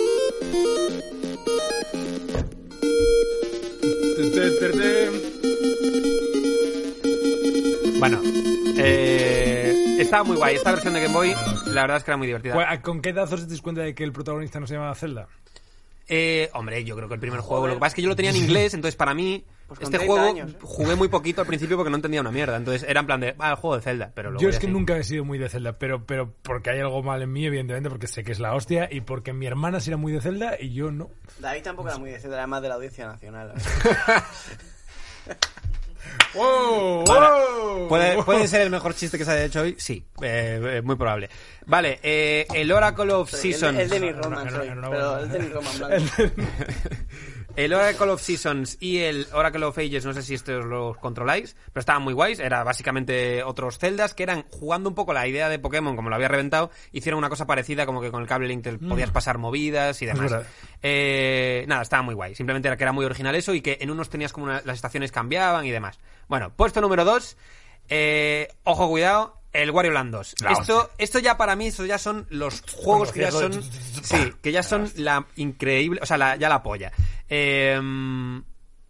Bueno, eh, estaba muy guay. Esta versión de Game Boy, la verdad es que era muy divertida. ¿Con qué edad os dais cuenta de que el protagonista no se llama Zelda? Eh, hombre, yo creo que el primer juego. Lo que pasa es que yo lo tenía en inglés, entonces para mí. Pues este 30 juego años, ¿eh? jugué muy poquito al principio porque no entendía una mierda. Entonces era en plan de, ah, el juego de Zelda. Pero luego Yo es que nunca he sido muy de Zelda, pero, pero porque hay algo mal en mí, evidentemente, porque sé que es la hostia, y porque mi hermana sí era muy de Zelda y yo no. David tampoco era muy de Zelda, era más de la audiencia nacional. ¿Puede, puede ser el mejor chiste que se haya hecho hoy? Sí, eh, eh, muy probable. Vale, eh, el Oracle of Seasons. El, Enhorabuena, Roman soy, enhorabuena. pero el Dennis Roman blanco. El Oracle of Seasons y el Oracle of Ages, no sé si estos los controláis, pero estaban muy guays. Era básicamente otros celdas que eran jugando un poco la idea de Pokémon, como lo había reventado, hicieron una cosa parecida, como que con el cable Link te podías pasar movidas y demás. Eh, nada, estaba muy guay. Simplemente era que era muy original eso y que en unos tenías como una- las estaciones cambiaban y demás. Bueno, puesto número 2. ojo, cuidado. El Wario Land 2. La Esto, esto ya para mí, esto ya son los juegos que ya son. Sí, que ya son la increíble. O sea, la- ya la polla. Eh,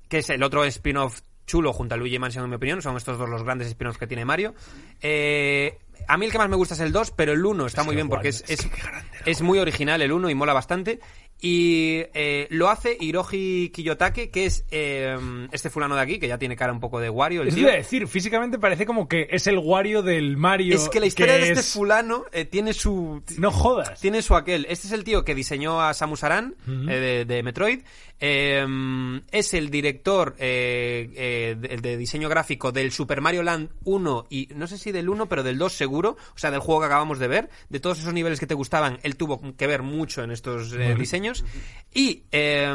que es el otro spin-off chulo junto a Luigi Mansion, en mi opinión. Son estos dos los grandes spin-offs que tiene Mario. Eh, a mí el que más me gusta es el 2, pero el 1 está Es muy bien porque es, es es muy original el 1 y mola bastante. Y eh, lo hace Hiroji Kiyotake, que es eh, este fulano de aquí, que ya tiene cara un poco de Wario. El Es tío. decir, físicamente parece como que es el Wario del Mario. Es que la historia de este es- fulano eh, tiene su... No jodas. Tiene su aquel. Este es el tío que diseñó a Samus Aran eh, de, de Metroid. Eh, es el director de, de diseño gráfico del Super Mario Land 1 y no sé si del 1, pero del 2 seguro. O sea, del juego que acabamos de ver. De todos esos niveles que te gustaban, él tuvo que ver mucho en estos diseños. Y eh,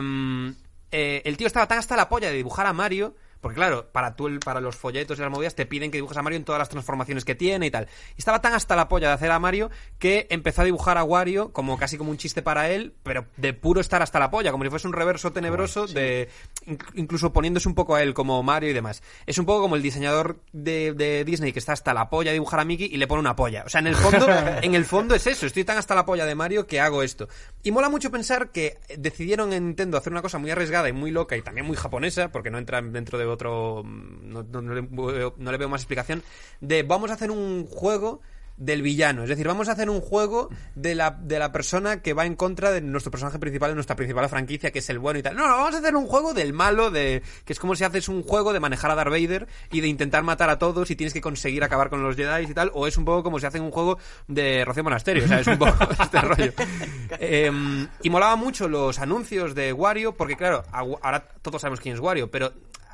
eh, el tío estaba tan hasta la polla de dibujar a Mario. Porque claro, para tú, el- para los folletos y las movidas te piden que dibujes a Mario en todas las transformaciones que tiene y tal. Y estaba tan hasta la polla de hacer a Mario que empezó a dibujar a Wario como casi como un chiste para él, pero de puro estar hasta la polla, como si fuese un reverso tenebroso de inc- incluso poniéndose un poco a él como Mario y demás. Es un poco como el diseñador de, de Disney que está hasta la polla de dibujar a Mickey y le pone una polla. O sea, en el fondo, en el fondo es eso. Estoy tan hasta la polla de Mario que hago esto. Y mola mucho pensar que decidieron en Nintendo hacer una cosa muy arriesgada y muy loca y también muy japonesa, porque no entra dentro de otro. No, no- no le, veo- no le veo más explicación. De vamos a hacer un juego del villano. Es decir, vamos a hacer un juego de la, de la persona que va en contra de nuestro personaje principal, de nuestra principal franquicia, que es el bueno y tal. No, no, vamos a hacer un juego del malo, de que es como si haces un juego de manejar a Darth Vader y de intentar matar a todos y tienes que conseguir acabar con los Jedi y tal. O es un poco como si hacen un juego de Rocío Monasterio. O sea, es un poco este rollo. Eh, y molaba mucho los anuncios de Wario, porque claro, ahora todos sabemos quién es Wario, pero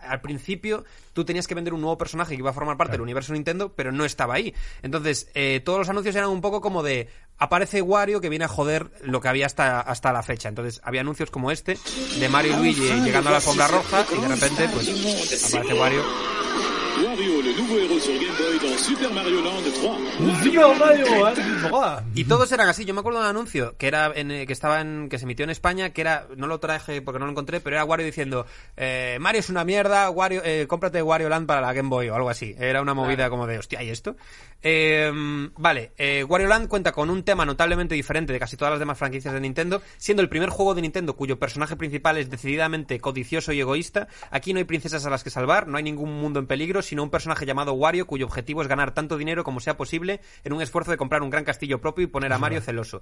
al principio tú tenías que vender un nuevo personaje que iba a formar parte del universo Nintendo, pero no estaba ahí. Entonces, eh, todos los anuncios eran un poco como de aparece Wario que viene a joder lo que había hasta, hasta la fecha. Entonces, había anuncios como este, de Mario y Luigi llegando a la alfombra roja, y de repente, pues, aparece Wario. Wario, le nouveau héros sur Game Boy dans Super Mario Land 3. Super Mario. Buah. Y todos eran así. Yo me acuerdo de un anuncio que era en, que estaba en que se emitió en España, que era no lo traje porque no lo encontré, pero era Wario diciendo eh, Mario es una mierda, Wario, eh, cómprate Wario Land para la Game Boy o algo así. Era una movida como de hostia y esto. Eh, vale, eh, Wario Land cuenta con un tema notablemente diferente de casi todas las demás franquicias de Nintendo, siendo el primer juego de Nintendo cuyo personaje principal es decididamente codicioso y egoísta. Aquí no hay princesas a las que salvar, no hay ningún mundo en peligro, sino un personaje llamado Wario cuyo objetivo es ganar tanto dinero como sea posible en un esfuerzo de comprar un gran castillo propio y poner a Mario celoso.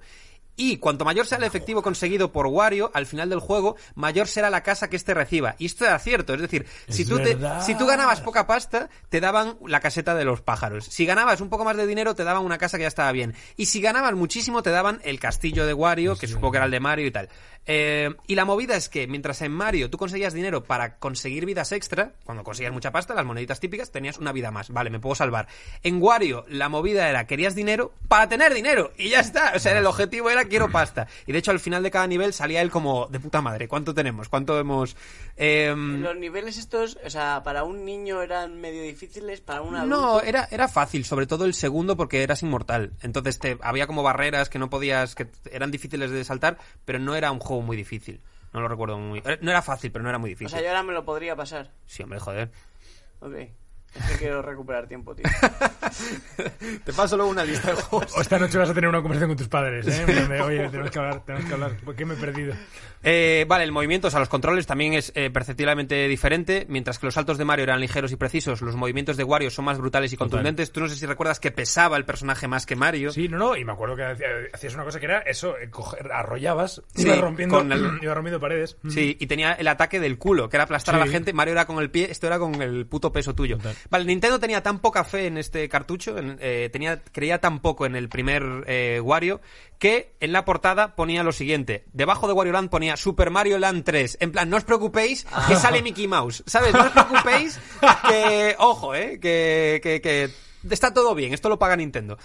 Y cuanto mayor sea el efectivo conseguido por Wario al final del juego, mayor será la casa que éste reciba. Y esto era cierto, es decir, si tú, te- si tú ganabas poca pasta, te daban la caseta de los pájaros. Si ganabas un poco más de dinero, te daban una casa que ya estaba bien. Y si ganabas muchísimo, te daban el castillo de Wario, que supongo que era el de Mario y tal. Eh, y la movida es que mientras en Mario tú conseguías dinero para conseguir vidas extra, cuando conseguías mucha pasta, las moneditas típicas, tenías una vida más. Vale, me puedo salvar. En Wario, la movida era querías dinero para tener dinero. Y ya está. O sea, el objetivo era quiero pasta. Y de hecho, al final de cada nivel salía él como de puta madre. ¿Cuánto tenemos? ¿Cuánto hemos.? Em, Los niveles estos, o sea, para un niño eran medio difíciles, para un adulto... No, era, era fácil, sobre todo el segundo porque eras inmortal. Entonces te, había como barreras que no podías, que eran difíciles de saltar, pero no era un juego muy difícil. No lo recuerdo muy... eh, No era fácil, pero no era muy O difícil. sea, yo ahora me lo podría pasar. Sí, hombre, joder. Ok. Quiero recuperar tiempo, tío. Te paso luego una lista de juegos. O esta noche vas a tener una conversación con tus padres, ¿eh? En plan de, Oye, tenemos que hablar, tenemos que hablar. ¿Por qué me he perdido? Eh, vale, el movimiento, o sea, los controles también es eh, perceptiblemente diferente. Mientras que los saltos de Mario eran ligeros y precisos, los movimientos de Wario son más brutales y contundentes. Tú no sé si recuerdas que pesaba el personaje más que Mario. Sí, no, no, y me acuerdo que hacía- hacías una cosa que era eso, eh, coger- arrollabas, Sí, ibas rompiendo, con el- ibas rompiendo paredes. Sí, y tenía el ataque del culo, que era aplastar a la gente. Mario era con el pie, esto era con el puto peso tuyo. Total. Vale, Nintendo tenía tan poca fe en este cartucho, en- eh, tenía, creía tan poco en el primer eh, Wario, que en la portada ponía lo siguiente. Debajo de Wario Land ponía Super Mario Land 3. En plan, no os preocupéis que sale Mickey Mouse. ¿Sabes? No os preocupéis que, ojo, eh, que, que, que está todo bien. Esto lo paga Nintendo.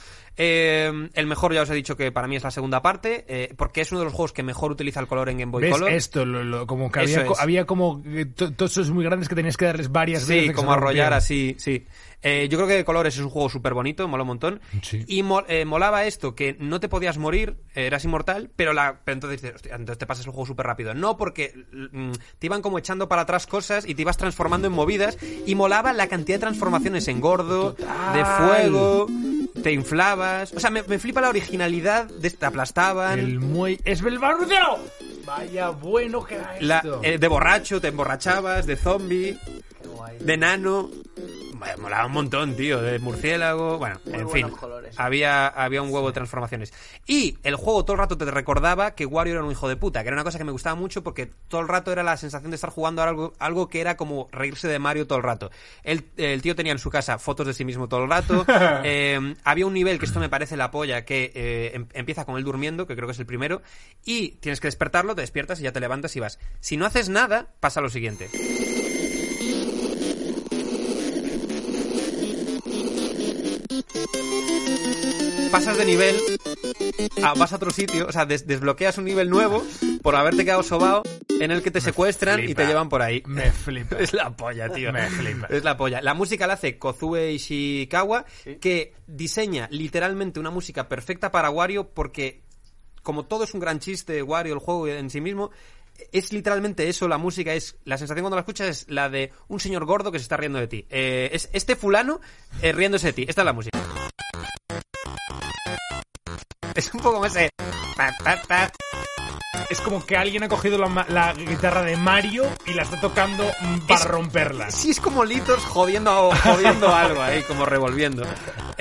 Eh, el mejor ya os he dicho que para mí es la segunda parte, eh, porque es uno de los juegos que mejor utiliza el color en Game Boy ¿Ves Color. esto? Lo- lo- como que había, co- es. había como to- todos esos muy grandes que tenías que darles varias veces. Sí, como arrollar así, sí. Eh, yo creo que Colores es un juego súper bonito, mola un montón. Sí. Y mo- molaba esto, que no te podías morir, eras inmortal, pero, la, pero entonces, "Hostia, entonces te pasas el juego súper rápido. No, porque mm, te iban como echando para atrás cosas y te ibas transformando en movidas. Y molaba la cantidad de transformaciones en gordo, de fuego, te O sea, me, me flipa la originalidad, de, te aplastaban. El muelle... ¡Es Belbarrucero! Vaya bueno que era La- esto. eh, de borracho, te emborrachabas, de zombie, de nano. Molaba un montón, tío, de murciélago. Bueno, Muy en fin. colores. Había, había un huevo de transformaciones. Y el juego todo el rato te recordaba que Wario era un hijo de puta, que era una cosa que me gustaba mucho porque todo el rato era la sensación de estar jugando a algo, algo que era como reírse de Mario todo el rato. El, el tío tenía en su casa fotos de sí mismo todo el rato. Eh, había un nivel que esto me parece la polla, que eh, em- empieza con él durmiendo, que creo que es el primero, y tienes que despertarlo, te despiertas y ya te levantas y vas. Si no haces nada, pasa lo siguiente. Pasas de nivel, a- vas a otro sitio, o sea, des- desbloqueas un nivel nuevo por haberte quedado sobao en el que te secuestran y te llevan por ahí. Me flipa. Es la polla, tío. Me flipa. Es la polla. La música la hace Kozue Ishikawa, que diseña literalmente una música perfecta para Wario porque, como todo es un gran chiste, Wario, el juego en sí mismo, es literalmente eso, la música es, la sensación cuando la escuchas es la de un señor gordo que se está riendo de ti. Eh, es este fulano eh, riéndose de ti. Esta es la música. Es un poco ese... Es como que alguien ha cogido la, guitarra de Mario y la está tocando para Es- romperla. Sí, es como Litos jodiendo, jodiendo algo ahí, como revolviendo.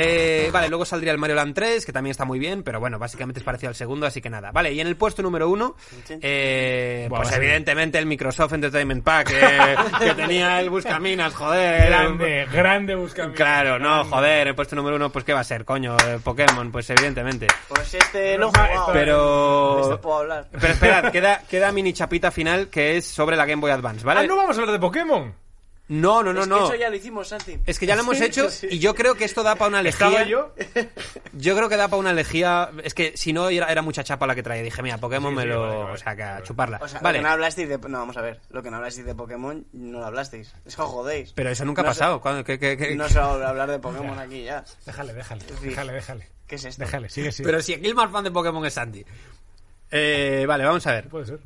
Eh, vale, luego saldría el Mario Land 3, que también está muy bien, pero bueno, básicamente es parecido al segundo, así que nada. Vale, y en el puesto número uno, eh, Buah, pues evidentemente el Microsoft Entertainment Pack, eh, que tenía el Buscaminas, joder. Grande, grande busca. Claro, no, joder, el puesto número uno, pues ¿qué va a ser, coño? Eh, Pokémon, pues evidentemente. Pues este jugado. Pero... De esto puedo hablar. Pero esperad, queda, queda mini chapita final que es sobre la Game Boy Advance, ¿vale? Ah, no vamos a hablar de Pokémon. No, no, no, Es que no. eso ya lo hicimos, Santi. Es que ya lo hemos hecho y yo creo que esto da para una. Estaba yo. Yo creo que da para una lejía. Es que si no era, era mucha chapa la que traía. Dije, mira, Pokémon Sí, me sí, lo. vale, vale. o sea, que a chuparla. O sea, vale. lo que no hablasteis de... No, vamos a ver. Lo que no hablasteis de Pokémon, no lo hablasteis. Eso jodéis. Pero eso nunca ha No se- pasado. ¿Cuándo? ¿Qué- qué- qué- No se va a hablar de Pokémon aquí ya. Déjale, déjale. Sí. Déjale, déjale. ¿Qué es esto? Déjale, sigue, sigue. Pero si aquí el más fan de Pokémon es Sandy. Eh, vale, vamos a ver. Puede ser.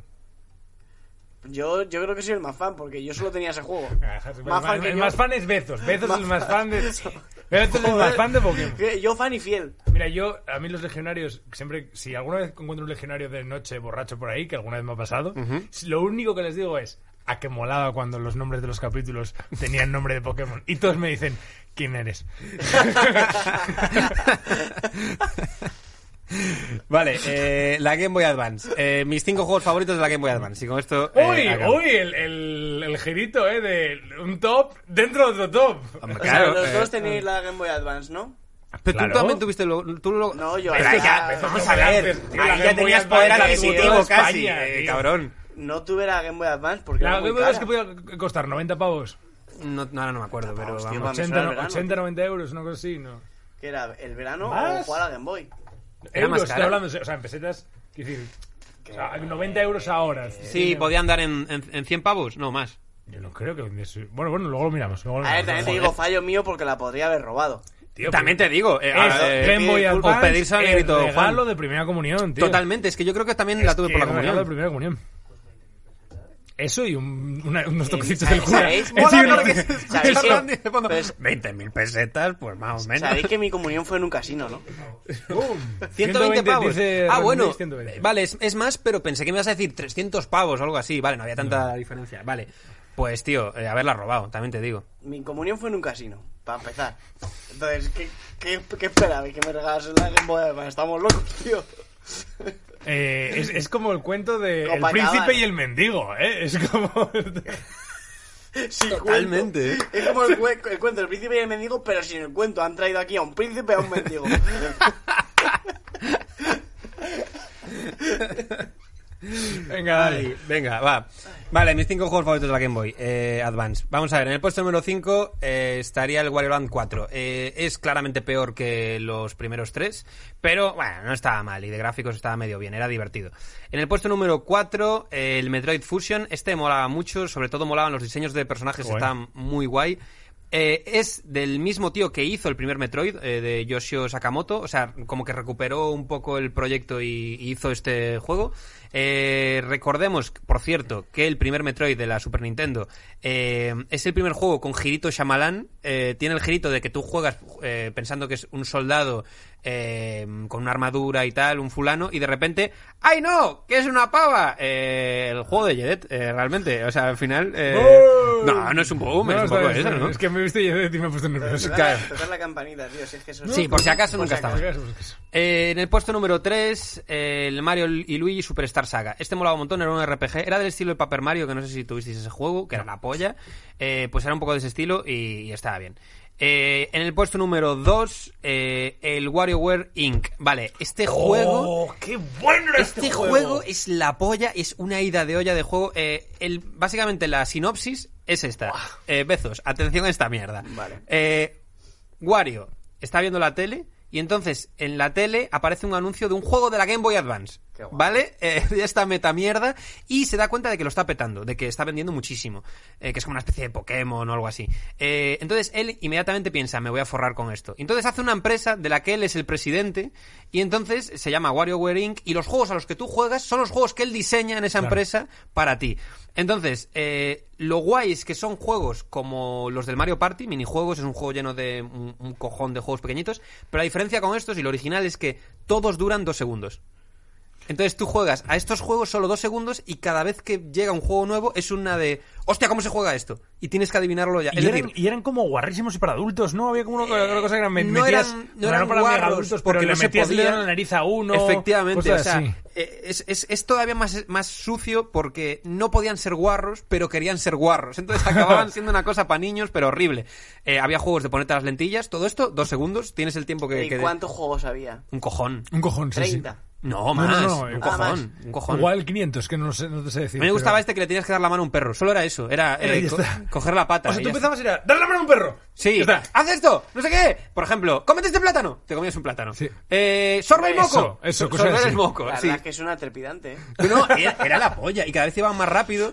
Yo, yo creo que soy el más fan, porque yo solo tenía ese juego. El Más fan que el yo. más fan es Bezos. Bezos es el más fan de. Bezos es el más fan de Pokémon. Que Yo fan y fiel. Mira, yo, a mí los legionarios, siempre, si alguna vez encuentro un legionario de noche borracho por ahí, que alguna vez me ha pasado, lo único que les digo es, a que molaba cuando los nombres de los capítulos tenían nombre de Pokémon. Y todos me dicen, ¿quién eres? Vale, eh, la Game Boy Advance. Eh, mis cinco juegos favoritos de la Game Boy Advance. Y con esto. eh, uy, acabo. uy, el, el, el girito, ¿eh? De un top dentro de otro top. Hombre, O sea, claro, los eh, dos tenéis la Game Boy Advance, ¿no? Pero Claro. tú también tuviste lo. Tú lo... No, yo Pero ahí ya, vamos a ver. tío, Ahí ya tenías poder Advance adquisitivo casi, España, eh, tío. cabrón. No tuve la Game Boy Advance porque La Game Boy es cara. que podía costar 90 pavos. No, no, ahora no me acuerdo, pero Hostia, vamos. vamos. Me 80, suena el verano. 80, 90 euros, una cosa así, ¿no? ¿Qué era? ¿El verano ¿Más? o jugar a la Game Boy? Era más euros, estoy cara. hablando, o sea, en pesetas, quiero decir, o sea, 90 euros ahora. Sí, podía andar en, en, en 100 pavos, no más. Yo no creo que Bueno, bueno, luego lo miramos. Luego lo A ver, también te digo fallo mío porque la podría haber robado. tío, También te digo, eh, Es eh, Game Boy o Advance, pedirse a el Negrito Juan. de primera comunión, tío. Totalmente, es que yo creo que también Es la tuve que por la regalo de comunión. primera comunión. Eso y un- una- unos toquecitos del ¿sabéis- cura. sabéis? Encima Mola de- porque- ¿Sabéis que- Hablando y de fondo, pero es- 20.000 pesetas, pues más o menos. Sabéis que mi comunión fue en un casino, ¿no? 120 pavos. dice ah, bueno. Days, 120. Vale, es, es más, pero pensé que me ibas a decir 300 pavos o algo así. Vale, no había tanta diferencia. Vale. Pues, tío, eh, haberla robado, también te digo. Mi comunión fue en un casino, para empezar. Entonces, ¿qué, qué, qué esperabais? Que me regalasen la Game Boy Advance? Estamos locos, tío. Eh, es, es como el cuento de El príncipe y el mendigo, ¿eh? Es como... Totalmente, cuento. Es como el, el cuento del príncipe y el mendigo, pero sin el cuento. Han traído aquí a un príncipe y a un mendigo. Venga, dale. Venga, va. Vale, mis cinco juegos favoritos de la Game Boy eh, Advance. Vamos a ver, en el puesto número 5 estaría el Wario Land 4. Eh, es claramente peor que los primeros tres, pero bueno, no estaba mal y de gráficos estaba medio bien, era divertido. En el puesto número 4, el Metroid Fusion. Este molaba mucho, sobre todo molaban los diseños de personajes, Guay. estaban muy guay. Eh, es del mismo tío que hizo el primer Metroid, eh, de Yoshio Sakamoto. O sea, como que recuperó un poco el proyecto y, y hizo este juego. Eh, recordemos, por cierto, que el primer Metroid de la Super Nintendo eh, es el primer juego con girito Shyamalan. Eh, tiene el girito de que tú juegas eh, pensando que es un soldado eh, con una armadura y tal, un fulano, y de repente, ¡ay no! ¡Que es una pava! Eh, el juego de Jedet, eh, realmente. O sea, al final... eh, ¡Boom! no, no es un boom, No, es un poco eso. ¿no? Es que me viste y y me he puesto nervioso. Claro. Tocar la campanita, tío. Si es que eso es- Sí, por si acaso Por nunca si estaba. acaso. Eh, en el puesto número 3, el Mario y Luigi Superstar Saga. Este molaba un montón, era un RPG. Era del estilo de Paper Mario, que no sé si tuvisteis ese juego, que era la polla. Eh, pues era un poco de ese estilo y, y estaba bien. Eh, en el puesto número 2, el WarioWare Inc. Vale, este juego... ¡Oh, qué bueno era Este juego es la polla, es una ida de olla de juego. Eh, el, básicamente la sinopsis es esta. Eh, Bezos, atención a esta mierda. Vale. Eh, Wario está viendo la tele y entonces en la tele aparece un anuncio de un juego de la Game Boy Advance. ¿Vale? Eh, ya está meta mierda y se da cuenta de que lo está petando, de que está vendiendo muchísimo. eh, que es como una especie de Pokémon o algo así. Eh, entonces él inmediatamente piensa, me voy a forrar con esto. Entonces hace una empresa de la que él es el presidente y entonces se llama WarioWare Inc. y los juegos a los que tú juegas son los juegos que él diseña en esa Claro. empresa para ti. Entonces, eh, lo guay es que son juegos como los del Mario Party, minijuegos, es un juego lleno de un, un cojón de juegos pequeñitos, pero la diferencia con estos y lo original es que todos duran dos segundos. Entonces tú juegas a estos juegos solo dos segundos y cada vez que llega un juego nuevo es una de, hostia, ¿cómo se juega esto? Y tienes que adivinarlo ya. Y Es eran, decir, y eran como guarrísimos y para adultos, ¿no? Había como una, cosa que eran, me- no metías- eran- no no eran para guarros, adultos, porque pero no le se metías dedo podía. en la nariz a uno. Efectivamente, cosas o sea, eh, es, es- es todavía más, más sucio porque no podían ser guarros, pero querían ser guarros. Entonces acababan siendo una cosa para niños, pero horrible. Eh, había juegos de ponerte las lentillas, todo esto, dos segundos, tienes el tiempo que... ¿Y que- cuántos juegos había? Un cojón. Un cojón, sí, sí. 30. No, No, más. no, no, un ah, cojón. más. Un cojón. Igual 500, que no, sé, no te sé decir. A mí me gustaba pero- este que le tenías que dar la mano a un perro. Solo era eso. Era Era, eh, ya co- está. coger la pata. O sea, tú ya empezabas a ir a... ¡Dale la mano a un perro! Sí, está. haz esto, no sé qué. Por ejemplo, cómete este plátano. Te comías un plátano. Sí. Eh, sorbe el moco. Eso, eso, cosas el moco. La sí. verdad es que es una trepidante, ¿eh? No, era, era la polla. Y cada vez iban más rápido.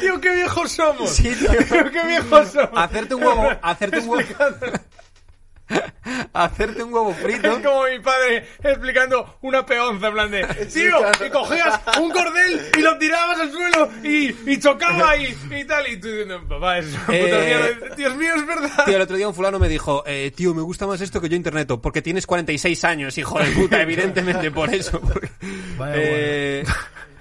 ¡Tío, qué viejos somos! Sí, tío. ¡Tío, qué viejos somos! Hacerte un huevo. Hacerte un huevo. hacerte un huevo frito. Es como mi padre explicando una peonza, en plan de... Tío, y cogías un cordel y lo tirabas al suelo y, y chocaba y, y tal. Y tú diciendo, papá, es una puta Eh, mierda. Dios mío, es verdad. Tío, el otro día un fulano me dijo, eh, tío, me gusta más esto que yo interneto, porque tienes 46 años, hijo de puta, evidentemente por eso. porque- Vaya Eh,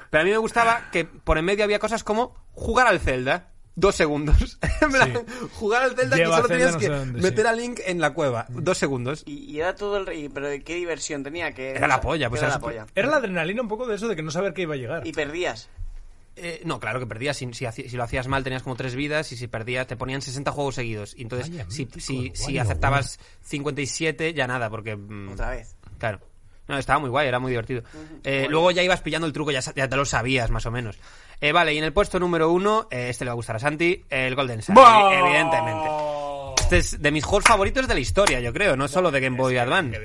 Pero a mí me gustaba que por en medio había cosas como jugar al Zelda. Dos segundos. En plan, Jugar al Zelda Lleva que solo Zelda tenías no que dónde, meter sí. a Link en la cueva. Dos segundos. Y, y era todo el rey, pero ¿qué diversión tenía? que Era la polla, pues era era la polla. Era la adrenalina un poco de eso, de que no saber qué iba a llegar. Y perdías. Eh, no, claro que perdías. Si, si, haci- si lo hacías mal tenías como tres vidas y si perdías te ponían 60 juegos seguidos. Y entonces, Vaya si, mítico, si, si Wario, acertabas 57, ya nada, porque... mm, Otra vez. Claro. No, estaba muy guay, era muy divertido. Eh, luego ya ibas pillando el truco, ya, ya te lo sabías más o menos. Eh, vale, y en el puesto número uno, eh, este le va a gustar a Santi, el Golden Sun, ¡Bah! evidentemente. Este es de mis juegos favoritos de la historia, yo creo, no solo de Game Boy Advance.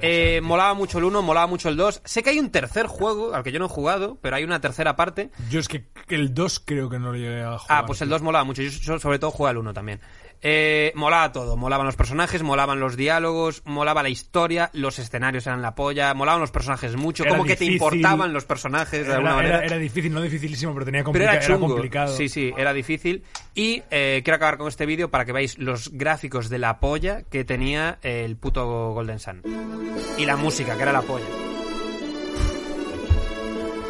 que Eh, molaba mucho el 1, molaba mucho el 2. Sé que hay un tercer juego, al que yo no he jugado, pero hay una tercera parte. Yo es que el 2 creo que no lo llegué a jugar. Ah, pues el 2 molaba mucho. Yo so- sobre todo juego al 1 también. Eh, molaba todo, molaban los personajes, molaban los diálogos, molaba la historia, los escenarios eran la polla, molaban los personajes mucho, Era como que te importaban los personajes de alguna Era, manera. era- era difícil, no dificilísimo, pero tenía Pero complica- era era chungo. complicado. Sí, sí, era difícil. Y eh, quiero acabar con este vídeo para que veáis los gráficos de la polla que tenía el puto Golden Sun. Y la música, que era la polla.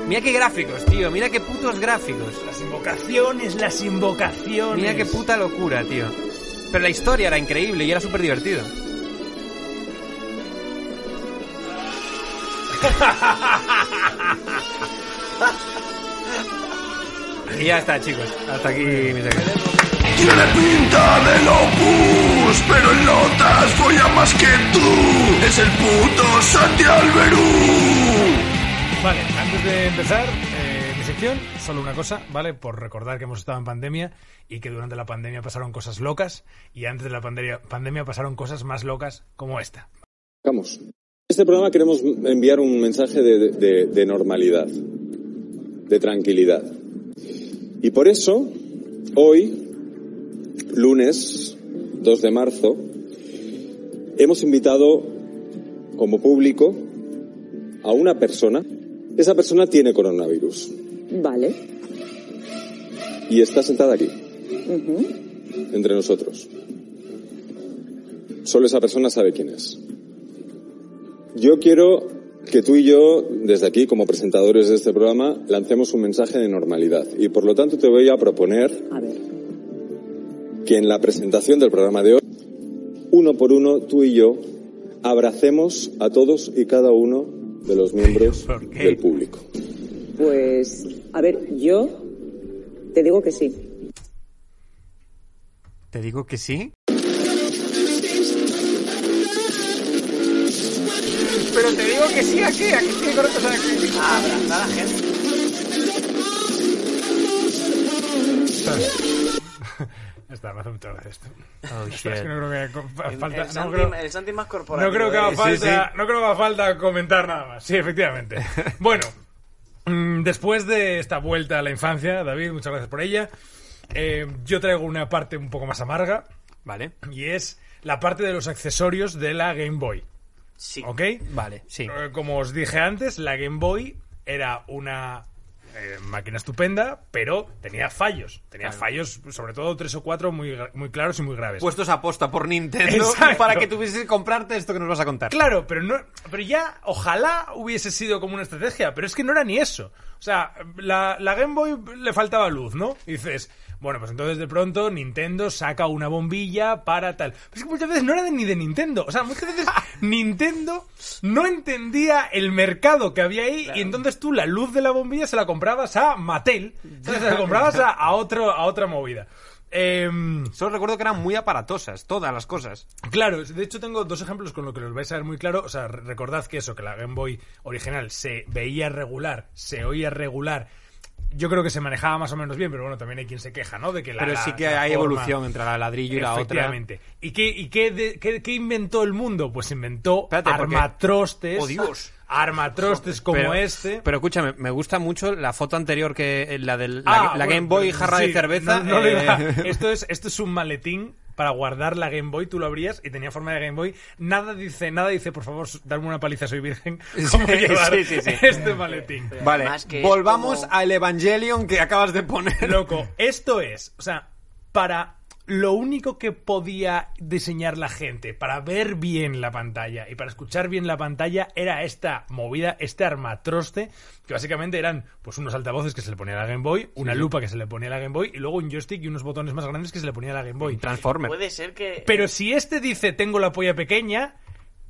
Mira qué gráficos, tío. Mira qué putos gráficos. Las invocaciones, las invocaciones. Mira qué puta locura, tío. Pero la historia era increíble y era súper divertido. y ya está, chicos. Hasta aquí mi secreto. Tiene pinta del opus, pero en notas folla más que tú. Es el puto Santi Alberú. Vale, antes de empezar solo una cosa, ¿vale? Por recordar que hemos estado en pandemia y que durante la pandemia pasaron cosas locas y antes de la pandemia, pandemia pasaron cosas más locas como esta. Vamos. Este programa queremos enviar un mensaje de, de- de normalidad, de tranquilidad. Y por eso, hoy, lunes 2 de marzo, hemos invitado como público a una persona. Esa persona tiene coronavirus Vale. y está sentada aquí, entre nosotros. Solo esa persona sabe quién es. Yo quiero que tú y yo, desde aquí, como presentadores de este programa, lancemos un mensaje de normalidad. Y por lo tanto te voy a proponer A ver. que en la presentación del programa de hoy, uno por uno, tú y yo, abracemos a todos y cada uno de los miembros del público. Pues, a ver, yo te digo que sí. Te digo que sí. Pero te digo que sí, ¿a qué? ¿A qué tiene correcto? O sea, que- A abrazar a la gente. Ya está, me hace mucha gracia esto. Oh, Es que no creo que El, falta... el no Santi, creo- el Santi más corporativo. No creo que haga falta, no creo que haga falta comentar nada más. Sí, efectivamente. Bueno, después de esta vuelta a la infancia, David, muchas gracias por ella. eh, yo traigo una parte un poco más amarga Vale. y es la parte de los accesorios de la Game Boy. Sí. ¿Ok? Vale, sí. Eh, Como os dije antes, la Game Boy era una eh, máquina estupenda, pero tenía fallos. Tenía Claro. fallos, sobre todo tres o cuatro muy, muy claros y muy graves. Puestos a posta por Nintendo Exacto. para que tuvieses que comprarte esto que nos vas a contar. Claro, pero no, pero ya ojalá hubiese sido como una estrategia, pero es que no era ni eso. O sea, la, la Game Boy le faltaba luz, ¿no? Y dices, bueno, pues entonces de pronto Nintendo saca una bombilla para tal. Pero es que muchas veces no era de- ni de Nintendo. O sea, muchas veces Nintendo no entendía el mercado que había ahí y entonces tú la luz de la bombilla se la comprabas a Mattel. Se la comprabas a, a otro, a otra movida. Em, Solo recuerdo que eran muy aparatosas, todas las cosas. Claro, de hecho tengo dos ejemplos con lo que los vais a ver muy claro. O sea, re- recordad que eso, que la Game Boy original se veía regular, se oía regular. Yo creo que se manejaba más o menos bien, pero bueno, también hay quien se queja, ¿no? De que la, Pero sí que la hay forma- evolución entre la ladrillo y la otra. Efectivamente. ¿Y qué, y qué, de- qué- qué inventó el mundo? Pues inventó Espérate, porque- armatrostes. ¡Oh, Dios! Armatrostes como pero, este. Pero escúchame, me gusta mucho la foto anterior que eh, la de la, Ah, la bueno, Game Boy pero jarra sí, de cerveza. no- eh, esto, es, esto es un maletín para guardar la Game Boy. Tú lo abrías y tenía forma de Game Boy. Nada dice, nada dice, por favor, darme una paliza, soy virgen. ¿Cómo Sí, llevar sí, sí, sí. este maletín? Pero Vale, volvamos como- al Evangelion que acabas de poner. Loco, esto es, o sea, para lo único que podía diseñar la gente para ver bien la pantalla y para escuchar bien la pantalla era esta movida, este armatroste, que básicamente eran pues unos altavoces que se le ponía a la Game Boy, una lupa que se le ponía a la Game Boy y luego un joystick y unos botones más grandes que se le ponía a la Game Boy. Transformer. Puede ser que. Pero si este dice tengo la polla pequeña,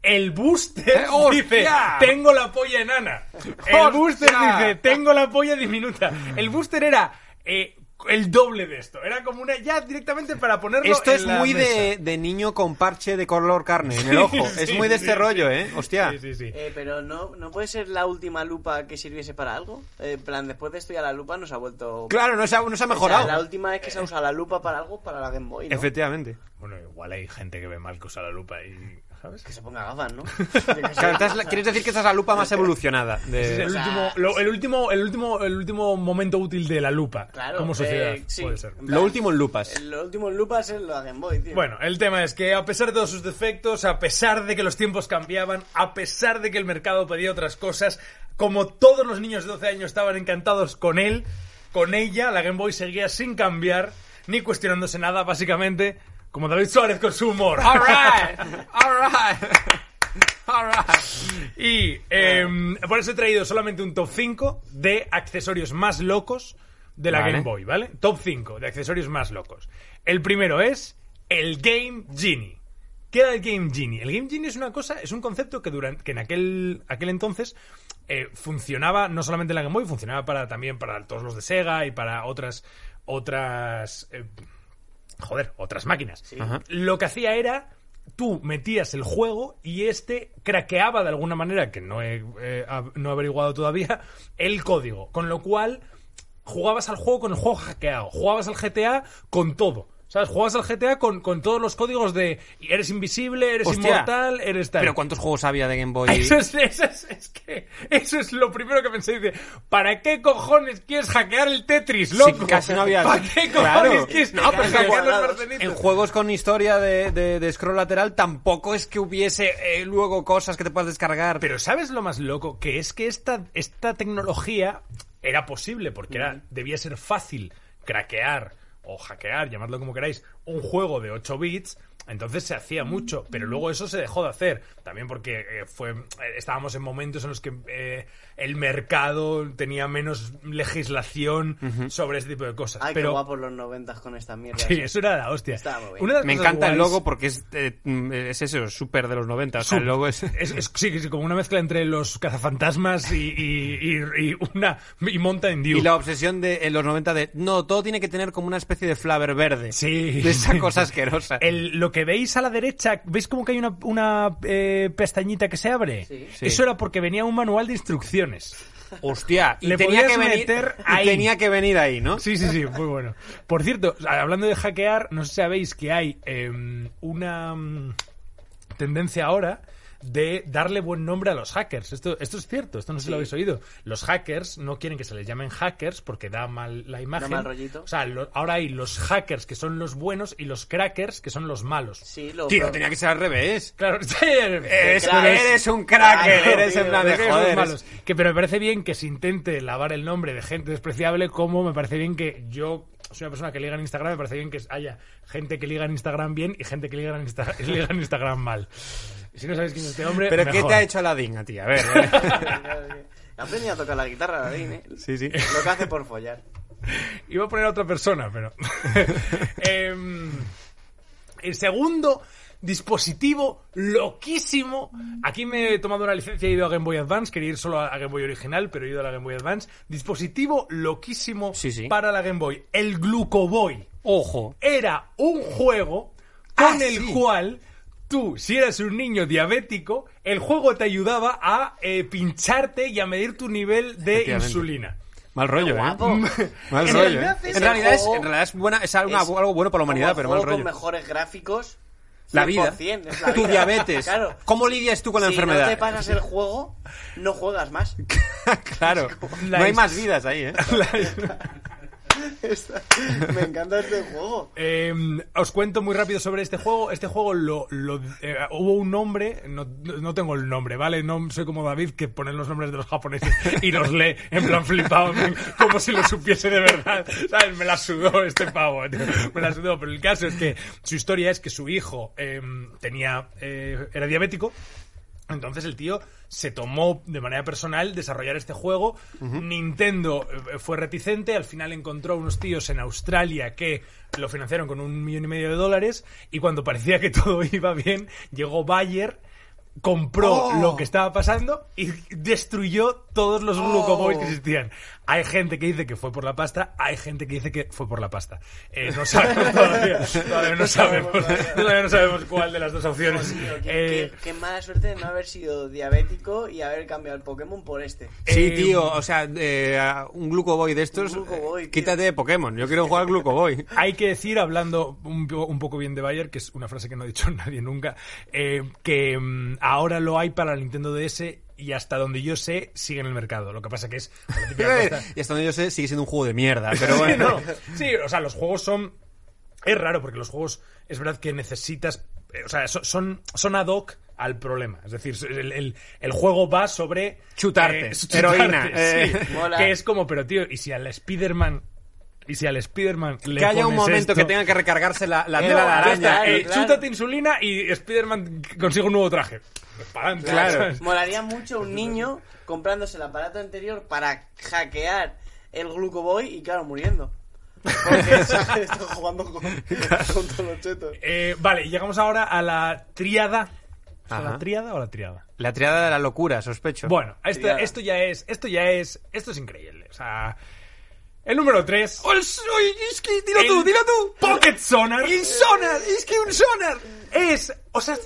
el booster ¡Eh, dice tengo la polla enana. El ¡Hostia! booster dice tengo la polla diminuta. El booster era eh, el doble de esto. Era como una ya directamente para ponerlo Esto en es la muy mesa. de, de niño con parche de color carne en el ojo. sí, es muy de sí, este sí. rollo, ¿eh? Hostia. Sí, sí, sí. Eh, pero no, no puede ser la última lupa que sirviese para algo. Eh, en plan, después de esto ya la lupa nos ha vuelto. Claro, no se ha, no se ha O sea, mejorado. la última vez que se ha usado la lupa para algo, para la Game Boy. ¿no? Efectivamente. Bueno, igual hay gente que ve mal que usa la lupa y ¿sabes? Que se ponga gafas, ¿no? Claro, la- quieres decir que esta es la lupa más evolucionada. de- Ese es el, o sea, último, lo- el, último, el, último, el último momento útil de la lupa Claro, como sociedad. eh, sí. Puede ser. En Lo último en lupas. Lo último en lupas es lo de Game Boy, tío. Bueno, el tema es que a pesar de todos sus defectos, a pesar de que los tiempos cambiaban, a pesar de que el mercado pedía otras cosas, como todos los niños de 12 años estaban encantados con él, con ella, la Game Boy seguía sin cambiar, ni cuestionándose nada, básicamente, como David Suárez con su humor. All right, all right, all right. Y em, por eso he traído solamente un top 5 de accesorios más locos de la Vale. Game Boy, ¿vale? Top 5 de accesorios más locos. El primero es el Game Genie. ¿Qué era el Game Genie? El Game Genie es una cosa, es un concepto que, durante, que en aquel, aquel entonces eh, funcionaba no solamente en la Game Boy, funcionaba para, también para todos los de Sega y para otras otras eh, joder, otras máquinas. Lo que hacía era tú metías el juego y este craqueaba de alguna manera, que no he, eh, no he averiguado todavía, el código. Con lo cual jugabas al juego con el juego hackeado, jugabas al GTA con todo. ¿Sabes? Jugabas al GTA con, con todos los códigos de eres invisible, eres Hostia. inmortal, eres tal. Pero ¿cuántos juegos había de Game Boy? Eso es, eso es, es que eso es lo primero que pensé. Dice, ¿para qué cojones quieres hackear el Tetris, loco? casi no había- ¿Para qué cojones Claro. quieres No, pero hackear los marcelitos? En juegos con historia de, de- de scroll lateral tampoco es que hubiese eh, luego cosas que te puedas descargar. Pero ¿sabes lo más loco? Que es que esta, esta tecnología era posible, porque era, debía ser fácil craquear o hackear, llamadlo como queráis, un juego de 8 bits. Entonces se hacía mucho, pero luego eso se dejó de hacer. También porque eh, fue, eh, estábamos en momentos en los que eh, el mercado tenía menos legislación sobre este tipo de cosas. Ay, pero qué guapos los noventas con estas mierdas. Sí, eso era la hostia. Una Me encanta el logo porque es, eh, mm, es eso, súper de los 90. O sea, el logo es... Es, es- sí, sí, como una mezcla entre los cazafantasmas y, y, y- y una y Mountain Dew. Y la obsesión de en los 90 de no, todo tiene que tener como una especie de flavor verde. Sí. De esa cosa asquerosa. El- lo que veis a la derecha, ¿veis como que hay una, una, eh, pestañita que se abre? Sí. Sí. Eso era porque venía un manual de instrucciones. Hostia, y Le tenía que venir meter y ahí. tenía que venir ahí, ¿no? Sí, sí, sí, muy bueno. Por cierto, hablando de hackear, no sé si sabéis que hay eh, una mm, tendencia ahora de darle buen nombre a los hackers. Esto, esto es cierto, esto no sé si lo habéis oído. Los hackers no quieren que se les llamen hackers porque da mal la imagen. mal rollito. O sea, lo- ahora hay los hackers que son los buenos y los crackers que son los malos. Sí, lo Tío, tenía que ser al revés. Claro, Eres, eres un cracker, Claro, eres en tío, plan de joder. malos. Que, pero me parece bien que se intente lavar el nombre de gente despreciable, como me parece bien que yo soy una persona que liga en Instagram, me parece bien que haya gente que liga en Instagram bien y gente que liga en, Insta- liga en Instagram mal. Si no sabéis quién es este hombre, Pero ¿qué te ha hecho Aladdin a ti? A ver. eh. He aprendido a tocar la guitarra, Aladdin, ¿eh? Sí, sí. Lo que hace por follar. Iba a poner a otra persona, pero... Em, el segundo dispositivo loquísimo. Aquí me he tomado una licencia y he ido a Game Boy Advance. Quería ir solo a Game Boy original, pero he ido a la Game Boy Advance. Dispositivo loquísimo Sí, sí. para la Game Boy. El Glucoboy. Ojo. Era un juego con Ah, el sí. cual tú, si eras un niño diabético, el juego te ayudaba a eh, pincharte y a medir tu nivel de insulina. Mal rollo, guapo. ¿eh? Mal En rollo, realidad ¿eh? es En realidad, es, en realidad es, buena, es, algo, Es algo bueno para la humanidad, pero mal rollo. con mejores gráficos. La vida. 100%, es la Tu vida. diabetes. Claro. ¿Cómo lidias tú con la si enfermedad? no te pasas el juego, no juegas más. claro. La no hay más vidas ahí, ¿eh? Me encanta este juego. Eh, os cuento muy rápido sobre este juego. Este juego lo, eh, hubo un nombre, no, tengo el nombre, ¿vale? No soy como David que pone los nombres de los japoneses y los lee en plan flipado, como si lo supiese de verdad. ¿Sabes? Me la sudó este pavo. Me la sudó. Pero el caso es que su historia es que su hijo eh, tenía eh, era diabético. Entonces el tío se tomó de manera personal desarrollar este juego. Nintendo eh, fue reticente, al final encontró unos tíos en Australia que lo financiaron con un millón y medio de dólares y cuando parecía que todo iba bien, llegó Bayer compró Oh. lo que estaba pasando y destruyó todos los glucoboys que existían. Hay gente que dice que fue por la pasta, hay gente que dice que fue por la pasta. Eh, no sabemos todavía, todavía no sabemos, todavía no sabemos cuál de las dos opciones. Tío, qué, Eh, qué- qué mala suerte de no haber sido diabético y haber cambiado el Pokémon por este. Sí, Eh, tío, o sea, eh, un Glucoboy de estos, Glucoboy, eh, quítate de Pokémon. Yo quiero jugar al Glucoboy. Hay que decir, hablando un, un poco bien de Bayer, que es una frase que no ha dicho nadie nunca, eh, que mm, ahora lo hay para la Nintendo DS y hasta donde yo sé sigue en el mercado. Lo que pasa que es y hasta donde yo sé, sigue siendo un juego de mierda. Pero Sí, bueno. no. Sí, o sea, los juegos son... Es raro porque los juegos es verdad que necesitas... eh, O sea, so- son, son ad hoc al problema. Es decir, el, el- el juego va sobre... Chutarte, chutarte, heroína, sí. eh. Que es como, pero tío, y si al Spider-Man... Y si al Spider-Man le Que haya un pones momento esto- que tenga que recargarse la, la Eh, tela de araña. Eh, y- eh, claro. chútate insulina y Spider-Man consigue un nuevo traje. Adelante, Claro. ¿sabes? Molaría mucho un niño comprándose el aparato anterior para hackear el Glucoboy y claro, muriendo. Porque ¿sabes? está jugando con, con todos los chetos. Eh, vale, y llegamos ahora a la triada. ¿Es Ajá. la triada o la triada? La triada de la locura, sospecho. Bueno, esto, Triada. esto ya es, esto ya es, esto es increíble. O sea, el número 3. es que, dilo tú, dilo tú. Pocket Sonar. ¡El sonar! ¡Es que un sonar! Es, o sea,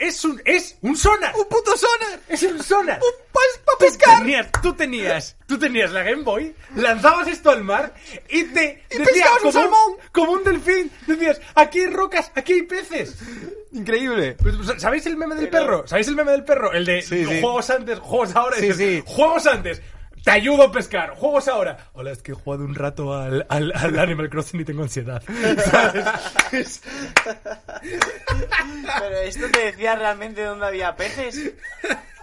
es un, es un sonar. ¡Un puto sonar! Es un sonar. ¡Para Tú pescar! tenías, tú tenías, tú tenías la Game Boy, lanzabas esto al mar y te Y decía pescabas un como, salmón. como un delfín, decías, aquí hay rocas, aquí hay peces. Increíble. Pues, ¿Sabéis el meme del Pero- perro? ¿Sabéis el meme del perro? El de Sí, sí. juegos antes, juegos ahora. Sí, Dices, sí. Juegos antes. Te ayudo a pescar. Juegos ahora. Hola, es que he jugado un rato al, al, al Animal Crossing y tengo ansiedad. Pero esto te decía realmente dónde había peces.